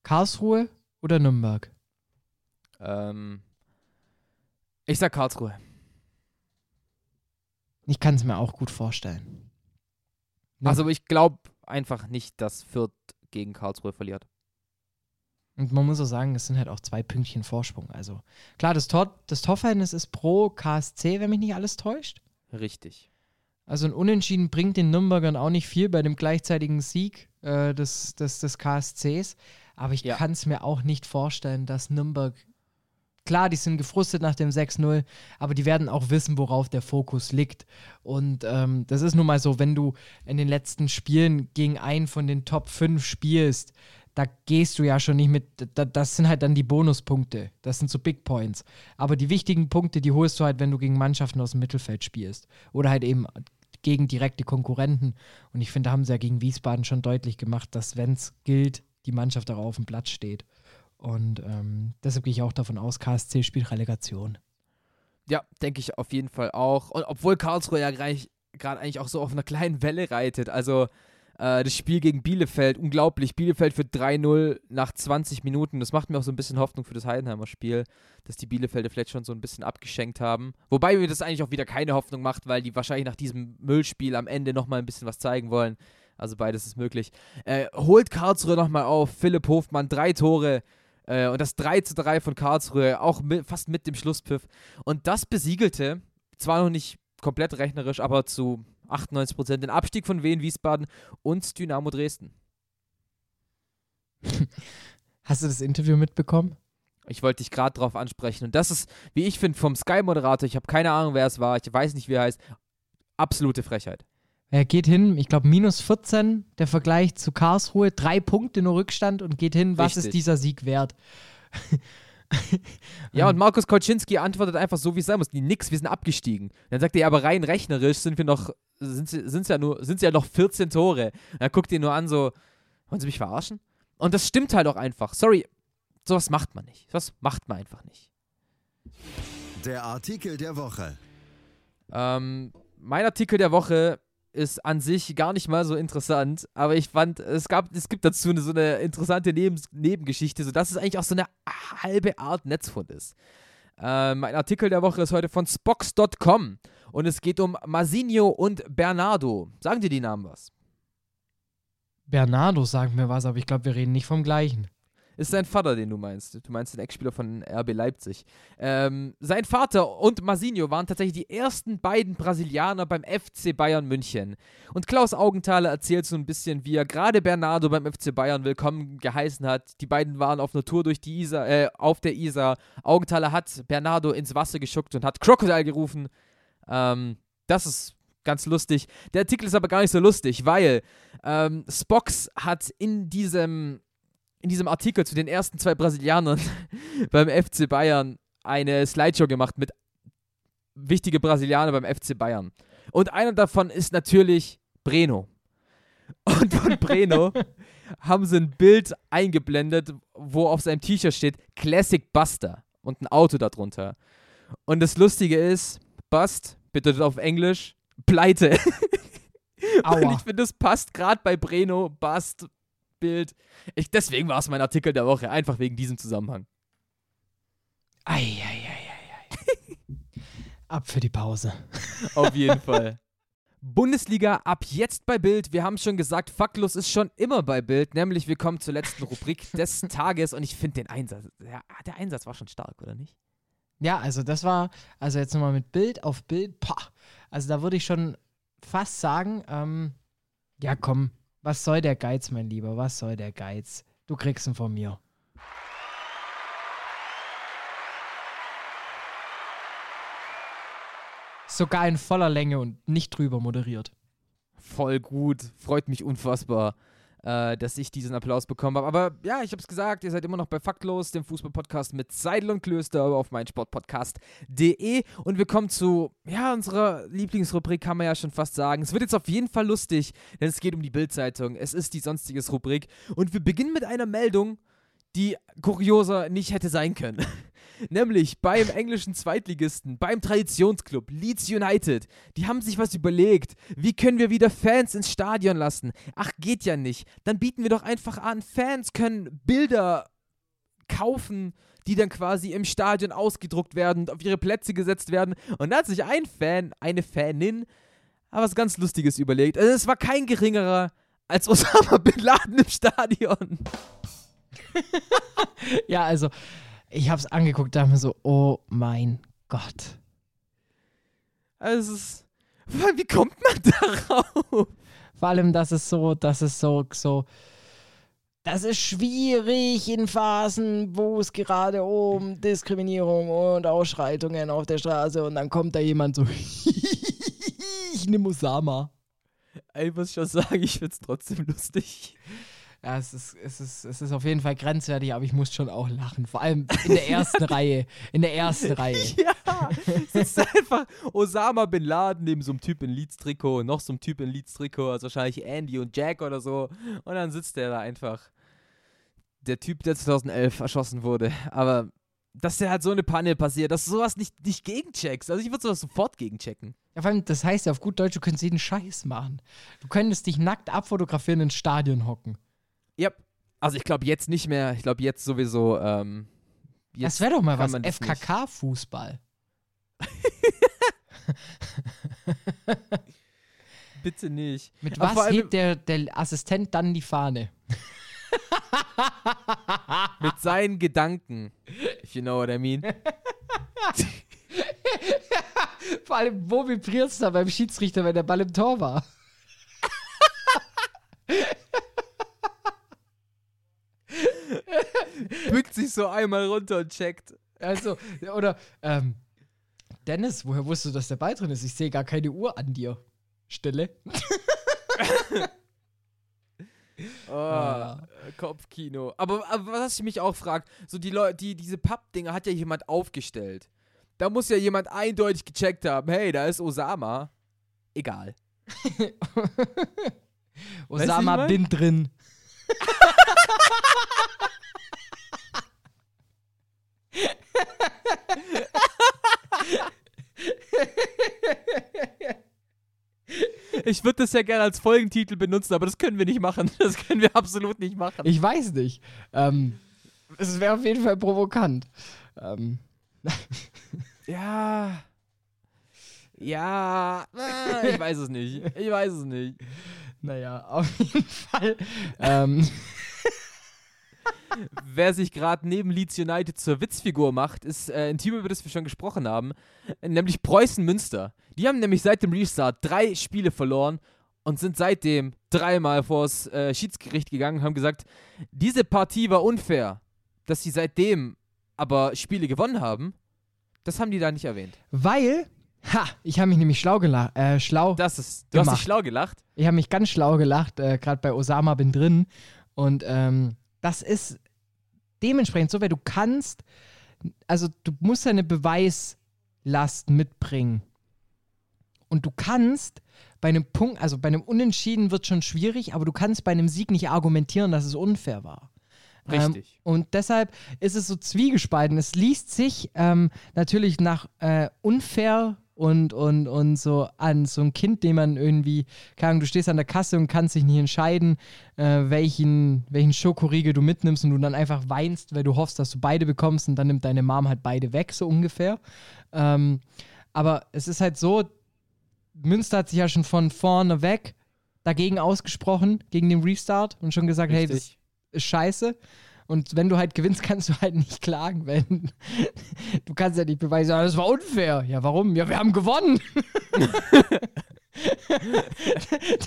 S1: Karlsruhe oder Nürnberg?
S2: Ähm, ich sag Karlsruhe.
S1: Ich kann es mir auch gut vorstellen.
S2: Also ich glaube einfach nicht, dass Fürth gegen Karlsruhe verliert.
S1: Und man muss auch sagen, es sind halt auch zwei Pünktchen Vorsprung. Also klar, das, Tor, das Torverhältnis ist pro KSC, wenn mich nicht alles täuscht.
S2: Richtig.
S1: Also ein Unentschieden bringt den Nürnbergern auch nicht viel bei dem gleichzeitigen Sieg äh, des, des, des KSCs. Aber ich
S2: Ja.
S1: kann es mir auch nicht vorstellen, dass Nürnberg. Klar, die sind gefrustet nach dem 6-0, aber die werden auch wissen, worauf der Fokus liegt. Und ähm, das ist nun mal so, wenn du in den letzten Spielen gegen einen von den Top 5 spielst, da gehst du ja schon nicht mit, da, das sind halt dann die Bonuspunkte. Das sind so Big Points. Aber die wichtigen Punkte, die holst du halt, wenn du gegen Mannschaften aus dem Mittelfeld spielst. Oder halt eben gegen direkte Konkurrenten. Und ich finde, da haben sie ja gegen Wiesbaden schon deutlich gemacht, dass, wenn es gilt, die Mannschaft auch auf dem Platz steht. Und ähm, deshalb gehe ich auch davon aus, KSC spielt Relegation.
S2: Ja, denke ich auf jeden Fall auch. Und obwohl Karlsruhe ja gerade eigentlich auch so auf einer kleinen Welle reitet. Also äh, das Spiel gegen Bielefeld, unglaublich. Bielefeld für 3-0 nach 20 Minuten. Das macht mir auch so ein bisschen Hoffnung für das Heidenheimer Spiel, dass die Bielefelder vielleicht schon so ein bisschen abgeschenkt haben. Wobei mir das eigentlich auch wieder keine Hoffnung macht, weil die wahrscheinlich nach diesem Müllspiel am Ende nochmal ein bisschen was zeigen wollen. Also beides ist möglich. Äh, holt Karlsruhe nochmal auf. Philipp Hofmann, drei Tore. Äh, und das 3 zu 3 von Karlsruhe, auch mit, fast mit dem Schlusspfiff. Und das besiegelte, zwar noch nicht komplett rechnerisch, aber zu 98 Prozent den Abstieg von Wien Wiesbaden und Dynamo Dresden.
S1: Hast du das Interview mitbekommen?
S2: Ich wollte dich gerade drauf ansprechen. Und das ist, wie ich finde, vom Sky-Moderator, ich habe keine Ahnung, wer es war, ich weiß nicht, wie er heißt, absolute Frechheit.
S1: Er geht hin, ich glaube, minus 14, der Vergleich zu Karlsruhe, drei Punkte nur Rückstand und geht hin, was ist
S2: Richtig.
S1: dieser Sieg wert?
S2: Ja, und Markus Kolczynski antwortet einfach so, wie es sein muss. Die nix, wir sind abgestiegen. Dann sagt er, ja, aber rein rechnerisch sind wir noch, sind es ja nur, sind ja noch 14 Tore. Und dann guckt ihr nur an, so, wollen Sie mich verarschen? Und das stimmt halt auch einfach. Sorry, sowas macht man nicht. Sowas macht man einfach nicht.
S4: Der Artikel der Woche.
S2: Ähm, mein Artikel der Woche ist an sich gar nicht mal so interessant, aber ich fand, es gab, es gibt dazu eine, so eine interessante Nebens Nebengeschichte, sodass es eigentlich auch so eine halbe Art Netzfund ist. Ähm, mein Artikel der Woche ist heute von Spox.com Und es geht um Masinho und Bernardo. Sagen dir die Namen was?
S1: Bernardo sagt mir was, aber ich glaube, wir reden nicht vom gleichen.
S2: Ist sein Vater, den du meinst. Du meinst den Ex-Spieler von RB Leipzig. Ähm, sein Vater und Masinho waren tatsächlich die ersten beiden Brasilianer beim FC Bayern München. Und Klaus Augenthaler erzählt so ein bisschen, wie er gerade Bernardo beim FC Bayern willkommen geheißen hat. Die beiden waren auf einer Tour durch die Isar, äh, auf der Isar. Augenthaler hat Bernardo ins Wasser geschuckt und hat Crocodile gerufen. Ähm, das ist ganz lustig. Der Artikel ist aber gar nicht so lustig, weil ähm, Spox hat in diesem in diesem Artikel zu den ersten zwei Brasilianern beim FC Bayern eine Slideshow gemacht mit wichtige Brasilianer beim FC Bayern. Und einer davon ist natürlich Breno. Und von Breno haben sie ein Bild eingeblendet, wo auf seinem T-Shirt steht Classic Buster und ein Auto darunter. Und das Lustige ist, Bust bedeutet auf Englisch Pleite.
S1: Aua.
S2: Und ich finde, das passt gerade bei Breno, Bust, Bild. Ich, deswegen war es mein Artikel der Woche, einfach wegen diesem Zusammenhang.
S1: Eieieiei. Ab für die Pause.
S2: Auf jeden Fall. Bundesliga ab jetzt bei Bild. Wir haben schon gesagt, faktlos ist schon immer bei Bild. Nämlich, wir kommen zur letzten Rubrik des Tages und ich finde den Einsatz, ja, der Einsatz war schon stark, oder nicht?
S1: Ja, also das war, also jetzt nochmal mit Bild auf Bild, pah. Also da würde ich schon fast sagen, ähm, ja komm, was soll der Geiz, mein Lieber, was soll der Geiz? Du kriegst ihn von mir. Sogar in voller Länge und nicht drüber moderiert.
S2: Voll gut. Freut mich unfassbar, äh, dass ich diesen Applaus bekommen habe. Aber ja, ich habe es gesagt, ihr seid immer noch bei Faktlos, dem Fußballpodcast mit Seidel und Klöster auf meinsportpodcast.de. Und wir kommen zu, ja, unserer Lieblingsrubrik, kann man ja schon fast sagen. Es wird jetzt auf jeden Fall lustig, denn es geht um die Bildzeitung. Es ist die sonstiges Rubrik. Und wir beginnen mit einer Meldung, die kurioser nicht hätte sein können. Nämlich beim englischen Zweitligisten, beim Traditionsclub Leeds United. Die haben sich was überlegt. Wie können wir wieder Fans ins Stadion lassen? Ach, geht ja nicht. Dann bieten wir doch einfach an, Fans können Bilder kaufen, die dann quasi im Stadion ausgedruckt werden und auf ihre Plätze gesetzt werden. Und da hat sich ein Fan, eine Fanin, was ganz Lustiges überlegt. Also es war kein geringerer als Osama Bin Laden im Stadion.
S1: Ja, also ich hab's angeguckt, da mir so, oh mein Gott.
S2: Also es ist, wie kommt man darauf?
S1: Vor allem, das ist so, das ist so, so. Das ist schwierig in Phasen, wo es gerade um Diskriminierung und Ausschreitungen auf der Straße und dann kommt da jemand so, ich nehme Osama.
S2: Ich muss schon sagen, ich find's trotzdem lustig.
S1: Ja, es ist, es, ist, es ist auf jeden Fall grenzwertig, aber ich muss schon auch lachen. Vor allem in der ersten Reihe. In der ersten Reihe.
S2: Ja, es ist einfach Osama Bin Laden neben so einem Typ in Leeds-Trikot und noch so einem Typ in Leeds-Trikot, also wahrscheinlich Andy und Jack oder so. Und dann sitzt der da einfach. Der Typ, der 2011 erschossen wurde. Aber dass der halt so eine Panne passiert, dass du sowas nicht, nicht gegencheckst. Also ich würde sowas sofort gegenchecken.
S1: Ja, vor allem, das heißt ja auf gut Deutsch, du könntest jeden Scheiß machen. Du könntest dich nackt abfotografieren ins Stadion hocken.
S2: Ja. Also ich glaube jetzt nicht mehr. Ich glaube jetzt sowieso. Ähm, jetzt
S1: das wäre doch mal was. FKK-Fußball.
S2: Bitte nicht.
S1: Mit
S2: Aber
S1: was hebt der, der Assistent dann die Fahne?
S2: Mit seinen Gedanken. If you know what I mean.
S1: Vor allem, wo vibriert's da beim Schiedsrichter, wenn der Ball im Tor war?
S2: Bückt sich so einmal runter und checkt.
S1: Also, oder, ähm, Dennis, woher wusstest du, dass der Ball drin ist? Ich sehe gar keine Uhr an dir. Stille.
S2: Oh, äh, Kopfkino. Aber, aber was ich mich auch frage, so die Leute, die, diese Pappdinger hat ja jemand aufgestellt. Da muss ja jemand eindeutig gecheckt haben, hey, da ist Osama. Egal.
S1: Osama bin drin.
S2: Ich würde das ja gerne als Folgentitel benutzen, aber das können wir nicht machen. Das können wir absolut nicht machen.
S1: Ich weiß nicht. Ähm, es wäre auf jeden Fall provokant. Ähm,
S2: ja. Ja, äh, ich weiß es nicht. Ich weiß es nicht.
S1: Naja, auf jeden Fall. ähm,
S2: Wer sich gerade neben Leeds United zur Witzfigur macht, ist äh, ein Team, über das wir schon gesprochen haben, nämlich Preußen Münster. Die haben nämlich seit dem Restart drei Spiele verloren und sind seitdem dreimal vors äh, Schiedsgericht gegangen und haben gesagt, diese Partie war unfair. Dass sie seitdem aber Spiele gewonnen haben, das haben die da nicht erwähnt.
S1: weil, ha, ich habe mich nämlich schlau gelacht. Äh, schlau.
S2: Das ist, du hast
S1: Gemacht.
S2: dich schlau gelacht.
S1: Ich habe mich ganz schlau gelacht, äh, gerade bei Osama bin drin. Und ähm, das ist dementsprechend so, weil du kannst, also du musst eine Beweislast mitbringen. Und du kannst bei einem Punkt, also bei einem Unentschieden wird schon schwierig, aber du kannst bei einem Sieg nicht argumentieren, dass es unfair war.
S2: Richtig.
S1: Ähm, und deshalb ist es so zwiegespalten. Es liest sich ähm, natürlich nach äh, unfair und, und, und so an so ein Kind, dem man irgendwie, keine Ahnung, du stehst an der Kasse und kannst dich nicht entscheiden, äh, welchen, welchen Schokoriegel du mitnimmst und du dann einfach weinst, weil du hoffst, dass du beide bekommst und dann nimmt deine Mom halt beide weg, so ungefähr. Ähm, aber es ist halt so, Münster hat sich ja schon von vorne weg dagegen ausgesprochen, gegen den Restart und schon gesagt, hey, das
S2: Richtig.
S1: ist scheiße. Und wenn du halt gewinnst, kannst du halt nicht klagen, wenn du kannst ja nicht beweisen, das war unfair. Ja, warum? Ja, wir haben gewonnen.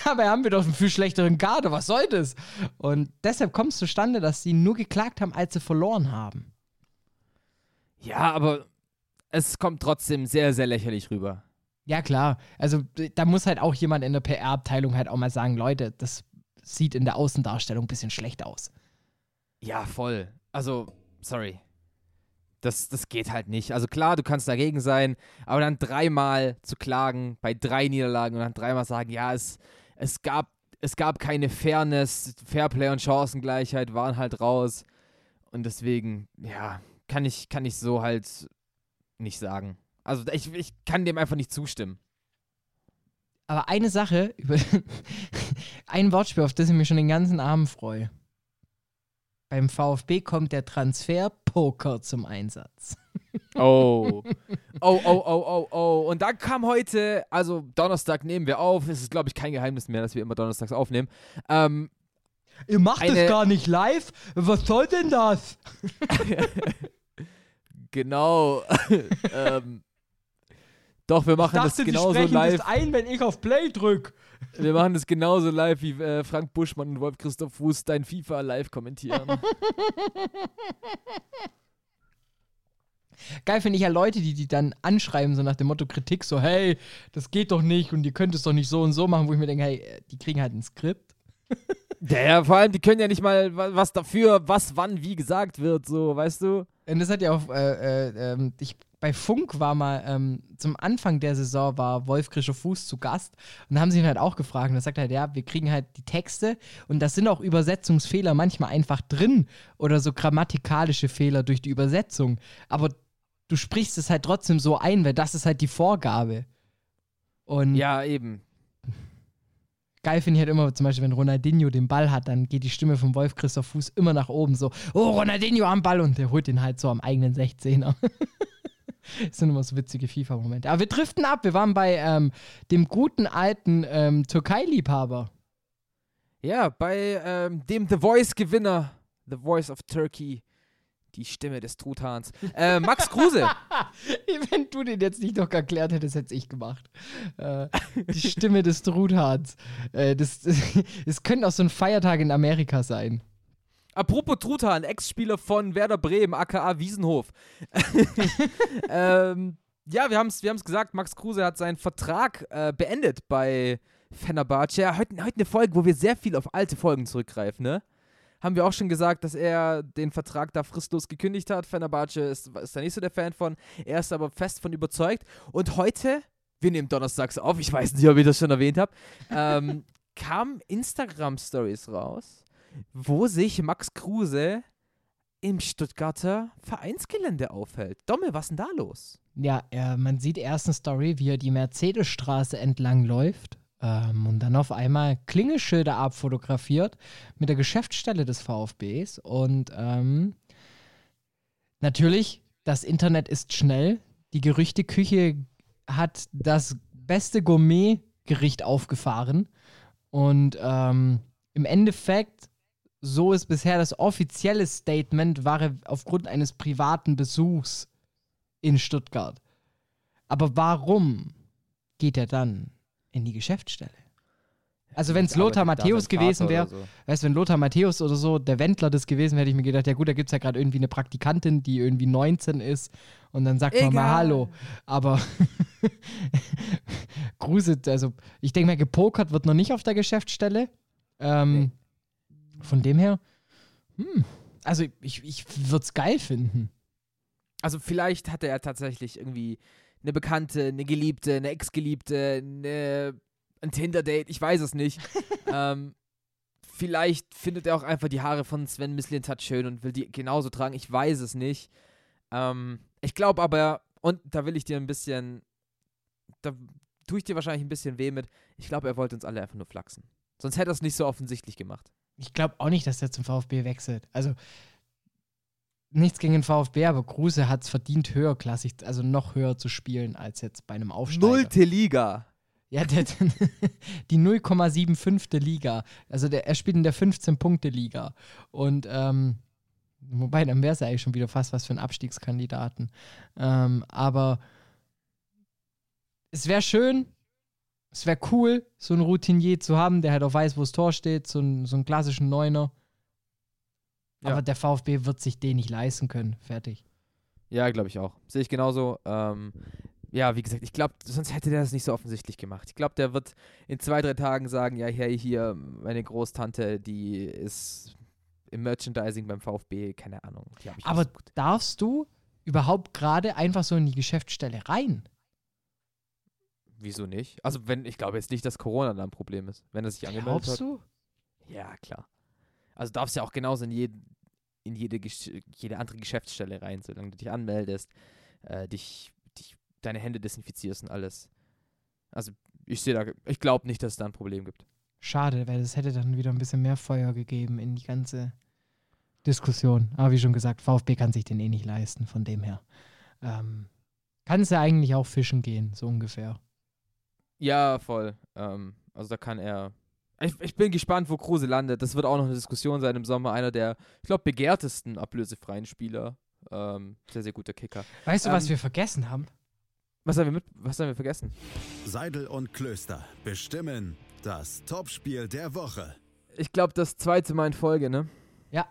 S1: Dabei haben wir doch einen viel schlechteren Kader. Was soll das? Und deshalb kommt es zustande, dass sie nur geklagt haben, als sie verloren haben.
S2: Ja, aber es kommt trotzdem sehr, sehr lächerlich rüber.
S1: Ja, klar. Also da muss halt auch jemand in der PR-Abteilung halt auch mal sagen, Leute, das sieht in der Außendarstellung ein bisschen schlecht aus.
S2: Ja, voll. Also, sorry. Das, das geht halt nicht. Also klar, du kannst dagegen sein, aber dann dreimal zu klagen bei drei Niederlagen und dann dreimal sagen, ja, es, es, gab, es gab keine Fairness, Fairplay und Chancengleichheit waren halt raus. Und deswegen, ja, kann ich, kann ich so halt nicht sagen. Also ich, ich kann dem einfach nicht zustimmen.
S1: Aber eine Sache, ein Wortspiel, auf das ich mich schon den ganzen Abend freue. Beim VfB kommt der Transfer-Poker zum Einsatz.
S2: Oh. Oh, oh, oh, oh, oh. Und dann kam heute, also Donnerstag nehmen wir auf. Es ist, glaube ich, kein Geheimnis mehr, dass wir immer donnerstags aufnehmen. Ähm,
S1: Ihr macht
S2: Eine-
S1: es gar nicht live? Was soll denn das?
S2: genau. ähm, doch, wir machen das genauso live.
S1: ein, wenn ich auf Play drück.
S2: Wir machen das genauso live, wie äh, Frank Buschmann und Wolf Christoph Fuß dein FIFA live kommentieren.
S1: Geil finde ich ja Leute, die die dann anschreiben, so nach dem Motto Kritik, so, hey, das geht doch nicht und ihr könnt es doch nicht so und so machen, wo ich mir denke, hey, äh, die kriegen halt ein Skript.
S2: ja, vor allem, die können ja nicht mal wa- was dafür, was wann wie gesagt wird, so, weißt du?
S1: Und das hat ja auch, äh, äh, ähm, ich, bei Funk war mal, ähm, zum Anfang der Saison war Wolf Krischer Fuß zu Gast und da haben sie ihn halt auch gefragt und er sagt halt, ja, wir kriegen halt die Texte und da sind auch Übersetzungsfehler manchmal einfach drin oder so grammatikalische Fehler durch die Übersetzung, aber du sprichst es halt trotzdem so ein, weil das ist halt die Vorgabe. Und
S2: Ja, eben.
S1: Geil finde ich halt immer, zum Beispiel, wenn Ronaldinho den Ball hat, dann geht die Stimme von Wolf Christoph Fuß immer nach oben so, oh, Ronaldinho am Ball und der holt den halt so am eigenen 16er. Das sind immer so witzige FIFA-Momente. Aber wir driften ab. Wir waren bei ähm, dem guten alten ähm, Türkei-Liebhaber.
S2: Ja, bei ähm, dem The Voice-Gewinner, The Voice of Turkey, die Stimme des Truthahns, äh, Max Kruse.
S1: Wenn du den jetzt nicht noch erklärt hättest, hätte ich gemacht. Äh, die Stimme des Truthahns. Äh, das, das, könnte auch so ein Feiertag in Amerika sein.
S2: Apropos Truthahn, Ex-Spieler von Werder Bremen, aka Wiesenhof. ähm, ja, wir haben es wir haben's gesagt, Max Kruse hat seinen Vertrag äh, beendet bei Fenerbahce. Ja, heute, heute eine Folge, wo wir sehr viel auf alte Folgen zurückgreifen, ne? Haben wir auch schon gesagt, dass er den Vertrag da fristlos gekündigt hat. Fenerbahce ist, ist da nicht so der Fan von. Er ist aber fest von überzeugt. Und heute, wir nehmen donnerstags auf, ich weiß nicht, ob ich das schon erwähnt habe, ähm, kamen Instagram-Stories raus, wo sich Max Kruse im Stuttgarter Vereinsgelände aufhält. Domme, was denn da los?
S1: Ja, äh, man sieht erst eine Story, wie er die Mercedesstraße entlang läuft ähm, und dann auf einmal Klingelschilder abfotografiert mit der Geschäftsstelle des VfBs. Und ähm, natürlich, das Internet ist schnell. Die Gerüchteküche hat das beste Gourmet-Gericht aufgefahren. Und ähm, im Endeffekt, so ist bisher das offizielle Statement, war er aufgrund eines privaten Besuchs in Stuttgart. Aber warum geht er dann in die Geschäftsstelle? Also wenn es Lothar Matthäus gewesen wäre,
S2: so.
S1: weißt du, wenn Lothar Matthäus oder so der Wendler das gewesen wäre, hätte ich mir gedacht, ja gut, da gibt es ja gerade irgendwie eine Praktikantin, die irgendwie 19 ist und dann sagt man mal
S2: Egal.
S1: Hallo. Aber Gruse, also ich denke mal, gepokert wird noch nicht auf der Geschäftsstelle. Ähm, Von dem her, hm, also ich, ich würde es geil finden.
S2: Also vielleicht hatte er tatsächlich irgendwie eine Bekannte, eine Geliebte, eine Ex-Geliebte, eine, ein Tinder-Date, ich weiß es nicht. ähm, vielleicht findet er auch einfach die Haare von Sven Mislintat schön und will die genauso tragen, ich weiß es nicht. Ähm, ich glaube aber, und da will ich dir ein bisschen, da tue ich dir wahrscheinlich ein bisschen weh mit, ich glaube, er wollte uns alle einfach nur flachsen. Sonst hätte er es nicht so offensichtlich gemacht.
S1: Ich glaube auch nicht, dass der zum VfB wechselt. Also nichts gegen den VfB, aber Kruse hat es verdient, höherklassig, also noch höher zu spielen als jetzt bei einem Aufsteiger.
S2: Nullte Liga.
S1: Ja, der, die 0,75. Liga. Also der, er spielt in der 15-Punkte-Liga. Und ähm, wobei, dann wäre es ja eigentlich schon wieder fast was für einen Abstiegskandidaten. Ähm, aber es wäre schön, es wäre cool, so einen Routinier zu haben, der halt auch weiß, wo das Tor steht, so, einen- so einen klassischen Neuner.
S2: Ja.
S1: Aber der VfB wird sich den nicht leisten können. Fertig.
S2: Ja, glaube ich auch. Sehe ich genauso. Ähm, ja, wie gesagt, ich glaube, sonst hätte der das nicht so offensichtlich gemacht. Ich glaube, der wird in zwei, drei Tagen sagen, ja, hey, hier, meine Großtante, die ist im Merchandising beim VfB, keine Ahnung.
S1: Aber
S2: besucht.
S1: darfst du überhaupt gerade einfach so in die Geschäftsstelle rein?
S2: Wieso nicht? Also, wenn, ich glaube jetzt nicht, dass Corona da ein Problem ist. Wenn er sich angemeldet
S1: Glaubst
S2: hat.
S1: du?
S2: Ja, klar. Also darfst ja auch genauso in, jeden, in jede, jede andere Geschäftsstelle rein, solange du dich anmeldest, äh, dich, dich, deine Hände desinfizierst und alles. Also ich sehe da, ich glaube nicht, dass es da ein Problem gibt.
S1: Schade, weil das hätte dann wieder ein bisschen mehr Feuer gegeben in die ganze Diskussion. Aber wie schon gesagt, VfB kann sich den eh nicht leisten, von dem her. Ähm, kann es ja eigentlich auch fischen gehen, so ungefähr.
S2: Ja, voll. Ähm, also da kann er. Ich, ich bin gespannt, wo Kruse landet. Das wird auch noch eine Diskussion sein im Sommer. Einer der, ich glaube, begehrtesten ablösefreien Spieler. Ähm, sehr, sehr guter Kicker.
S1: Weißt du, was
S2: Ähm,
S1: wir vergessen haben?
S2: Was haben wir mit, was haben wir vergessen?
S4: Seidel und Klöster bestimmen das Topspiel der Woche.
S2: Ich glaube, das zweite Mal in Folge, ne?
S1: Ja,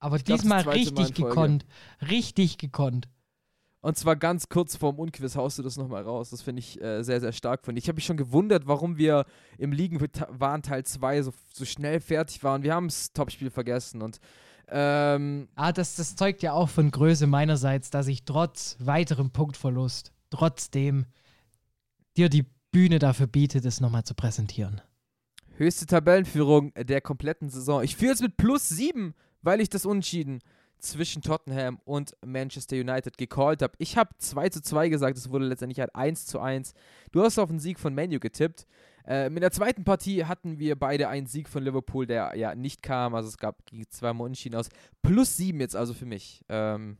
S1: aber
S2: glaub, das
S1: diesmal
S2: in
S1: richtig gekonnt. Richtig gekonnt.
S2: Und zwar ganz kurz vorm Unquiz haust du das nochmal raus. Das finde ich äh, sehr, sehr stark von dir. Ich habe mich schon gewundert, warum wir im Ligen waren Teil 2 so, so schnell fertig waren. Wir haben das Topspiel vergessen und ähm,
S1: Ah, das, das zeugt ja auch von Größe meinerseits, dass ich trotz weiterem Punktverlust trotzdem dir die Bühne dafür biete, das nochmal zu präsentieren.
S2: höchste Tabellenführung der kompletten Saison. Ich führe jetzt mit plus 7, weil ich das Unentschieden zwischen Tottenham und Manchester United gecallt habe. Ich habe 2 zu 2 gesagt, es wurde letztendlich halt 1 zu 1. Du hast auf den Sieg von Manu getippt. Ähm, in der zweiten Partie hatten wir beide einen Sieg von Liverpool, der ja nicht kam. Also es gab zweimal Unentschieden aus. Plus 7 jetzt also für mich. Ähm,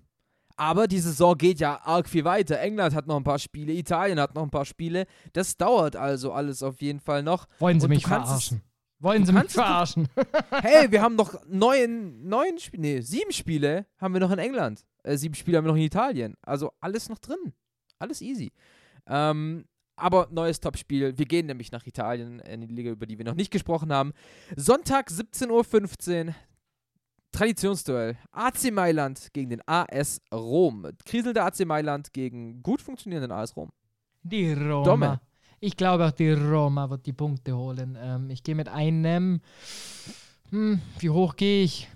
S2: aber die Saison geht ja arg viel weiter. England hat noch ein paar Spiele, Italien hat noch ein paar Spiele. Das dauert also alles auf jeden Fall noch.
S1: Wollen Sie
S2: Und
S1: mich verarschen? Wollen Sie mich verarschen?
S2: Hey, wir haben noch neun, neun Spiele, nee, sieben Spiele haben wir noch in England. Äh, sieben Spiele haben wir noch in Italien. Also alles noch drin. Alles easy. Ähm, aber neues Topspiel. Wir gehen nämlich nach Italien in die Liga, über die wir noch nicht gesprochen haben. Sonntag 17.15 Uhr. Traditionsduell. AC Mailand gegen den AS Rom. Kriselnder AC Mailand gegen gut funktionierenden AS Rom.
S1: Die Roma.
S2: Domme.
S1: Ich glaube auch die Roma wird die Punkte holen. Ähm, ich gehe mit einem. Hm, wie hoch gehe ich?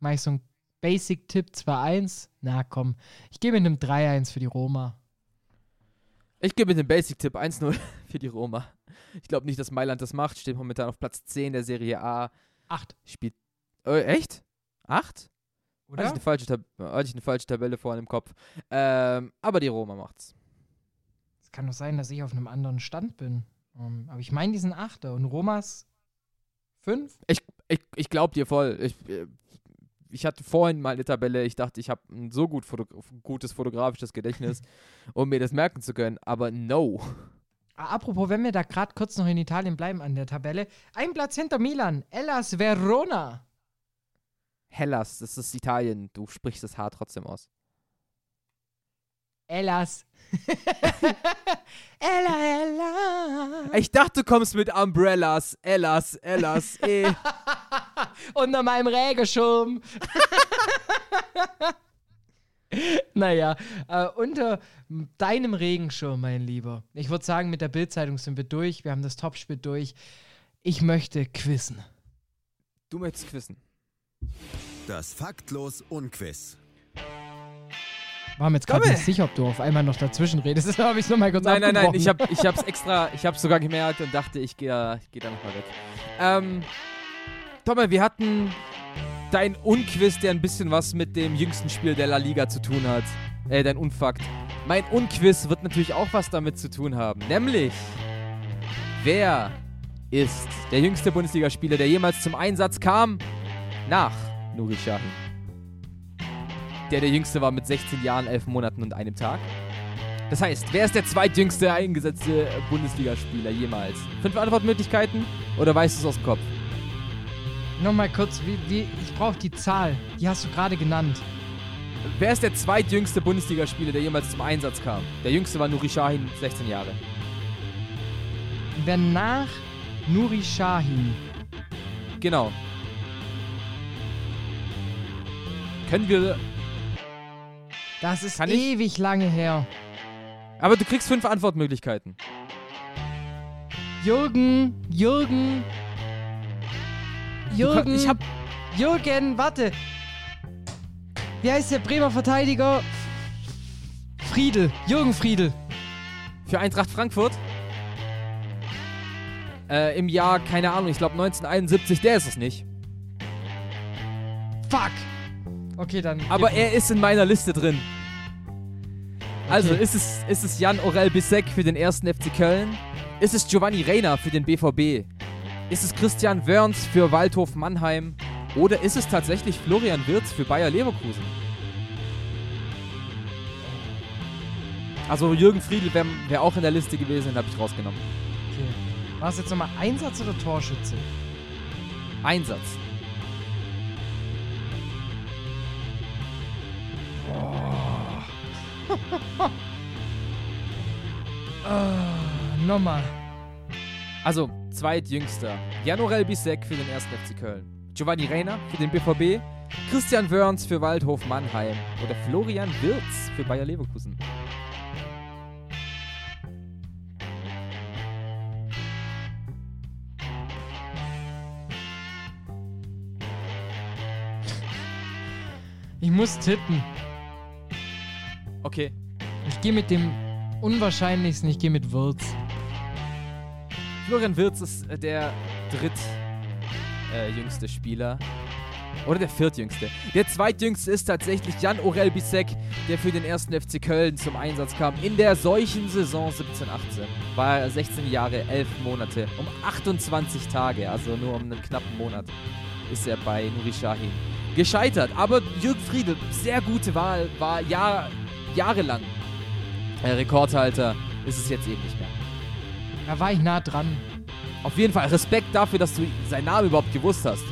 S1: Mach ich so einen Basic-Tipp 2-1? Na komm. Ich gehe mit einem 3-1 für die Roma.
S2: Ich gebe mit dem Basic-Tipp 1-0 für die Roma. Ich glaube nicht, dass Mailand das macht. Steht momentan auf Platz 10 der Serie A.
S1: 8.
S2: Spielt. Äh, echt? Acht? Hatte ich,
S1: Oder?
S2: eine falsche Tab hatte ich eine falsche Tabelle vorhin im Kopf. Ähm, aber die Roma macht's.
S1: Es kann doch sein, dass ich auf einem anderen Stand bin. Ähm, aber ich meine diesen 8. Und Romas 5?
S2: Ich, ich, ich glaube dir voll. Ich, äh, ich hatte vorhin mal eine Tabelle, ich dachte, ich habe ein so gut foto gutes fotografisches Gedächtnis, um mir das merken zu können, aber no.
S1: Ah, Apropos, wenn wir da gerade kurz noch in Italien bleiben an der Tabelle. Ein Platz hinter Milan, Hellas Verona.
S2: Hellas, das ist Italien, du sprichst das H trotzdem aus.
S1: Hellas. Ella, Ella.
S2: Ich dachte, du kommst mit Umbrellas, Ellas, Ellas, eh.
S1: Unter meinem Regenschirm. naja, äh, unter deinem Regenschirm, mein Lieber. Ich würde sagen, mit der Bildzeitung sind wir durch. Wir haben das Topspiel durch. Ich möchte quizzen.
S2: Du möchtest wissen.
S4: Das Faktlos Unquiz.
S1: War mir jetzt gerade nicht sicher, ob du auf einmal noch dazwischen redest. Deshalb habe ich es nochmal kurz
S2: Nein, nein, nein, ich, hab, ich hab's extra, ich hab's sogar gemerkt und dachte, ich gehe da, ich geh da nochmal weg. Ähm, Tomme, wir hatten dein Unquiz, der ein bisschen was mit dem jüngsten Spiel der La Liga zu tun hat. Äh, dein Unfakt. Mein Unquiz wird natürlich auch was damit zu tun haben. Nämlich, wer ist der jüngste Bundesligaspieler, der jemals zum Einsatz kam? Nach Nuri Sahin. Der der jüngste war mit 16 Jahren, 11 Monaten und einem Tag. Das heißt, wer ist der zweitjüngste eingesetzte Bundesligaspieler jemals? Fünf Antwortmöglichkeiten oder weißt du es aus dem Kopf?
S1: Nochmal kurz, wie, wie, ich brauche die Zahl. Die hast du gerade genannt.
S2: Wer ist der zweitjüngste Bundesligaspieler, der jemals zum Einsatz kam? Der jüngste war Nuri Sahin, 16 Jahre.
S1: Wer nach Nuri Sahin
S2: Genau. Können wir.
S1: Das ist
S2: Kann ich?
S1: ewig lange her.
S2: Aber du kriegst fünf Antwortmöglichkeiten.
S1: Jürgen, Jürgen. Jürgen.
S2: Ich hab.
S1: Jürgen, warte. Wie heißt der Bremer Verteidiger? Friedel. Jürgen Friedel.
S2: Für Eintracht Frankfurt. Äh, Im Jahr, keine Ahnung, ich glaube 1971, der ist es nicht.
S1: Fuck. Okay, dann.
S2: Aber er ist in meiner Liste drin. Also,
S1: Okay.
S2: ist es, ist es Jan Orel Bissek für den ersten FC Köln? Ist es Giovanni Reina für den BVB? Ist es Christian Wörns für Waldhof Mannheim? Oder ist es tatsächlich Florian Wirtz für Bayer Leverkusen? Also Jürgen Friedl wäre wär auch in der Liste gewesen, den habe ich rausgenommen.
S1: Okay. War es jetzt nochmal Einsatz oder Torschütze?
S2: Einsatz.
S1: Ah, nochmal.
S2: Also, zweitjüngster. Jan Orel Bissek für den ersten FC Köln. Giovanni Reina für den BVB. Christian Wörns für Waldhof Mannheim. Oder Florian Wirtz für Bayer Leverkusen.
S1: Ich muss tippen.
S2: Okay.
S1: Ich gehe mit dem unwahrscheinlichsten. Ich gehe mit Wirtz.
S2: Florian Wirtz ist äh, der drittjüngste äh, Spieler. Oder der viertjüngste. Der zweitjüngste ist tatsächlich Jan Orel Bissek, der für den ersten FC Köln zum Einsatz kam. In der solchen Saison 17-18 war er 16 Jahre, 11 Monate, um 28 Tage, also nur um einen knappen Monat, ist er bei Nuri Sahin gescheitert. Aber Jürgen Friedel, sehr gute Wahl, war Jahr, jahrelang äh, Rekordhalter, ist es jetzt eben nicht mehr.
S1: Da war ich nah dran.
S2: Auf jeden Fall Respekt dafür, dass du seinen Namen überhaupt gewusst hast.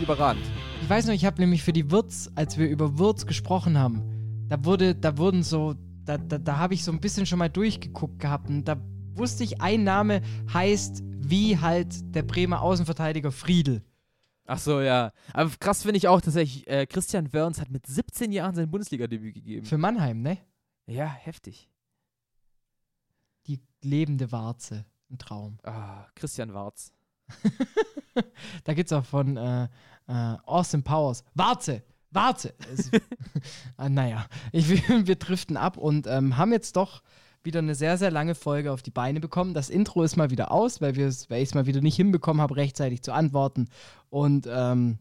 S2: Überragend.
S1: Ich weiß noch, ich habe nämlich für die Wirtz, als wir über Wirtz gesprochen haben, da wurde, da wurden so, da, da, da habe ich so ein bisschen schon mal durchgeguckt gehabt und da wusste ich, ein Name heißt wie halt der Bremer Außenverteidiger Friedel.
S2: Ach so, ja. Aber krass finde ich auch, dass äh, Christian Wörns hat mit 17 Jahren sein Bundesliga-Debüt gegeben.
S1: Für Mannheim, ne?
S2: Ja, heftig.
S1: Die lebende Warze. Ein Traum.
S2: Ah, Christian Warz.
S1: Da gibt's auch von äh, äh, Austin Powers. Warze! Warze! Es- ah, naja, ich, wir driften ab und ähm, haben jetzt doch wieder eine sehr, sehr lange Folge auf die Beine bekommen. Das Intro ist mal wieder aus, weil, weil ich es mal wieder nicht hinbekommen habe, rechtzeitig zu antworten. Und ähm,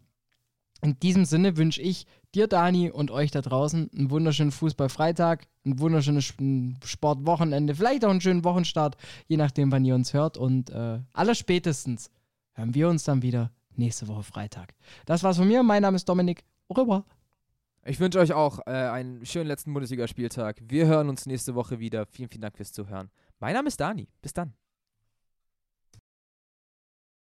S1: in diesem Sinne wünsche ich dir, Dani, und euch da draußen einen wunderschönen Fußballfreitag, ein wunderschönes Sp- Sportwochenende, vielleicht auch einen schönen Wochenstart, je nachdem, wann ihr uns hört. Und äh, allerspätestens hören wir uns dann wieder nächste Woche Freitag. Das war's von mir. Mein Name ist Dominik Au revoir.
S2: Ich wünsche euch auch äh, einen schönen letzten Bundesligaspieltag. Wir hören uns nächste Woche wieder. Vielen, vielen Dank fürs Zuhören. Mein Name ist Dani. Bis dann.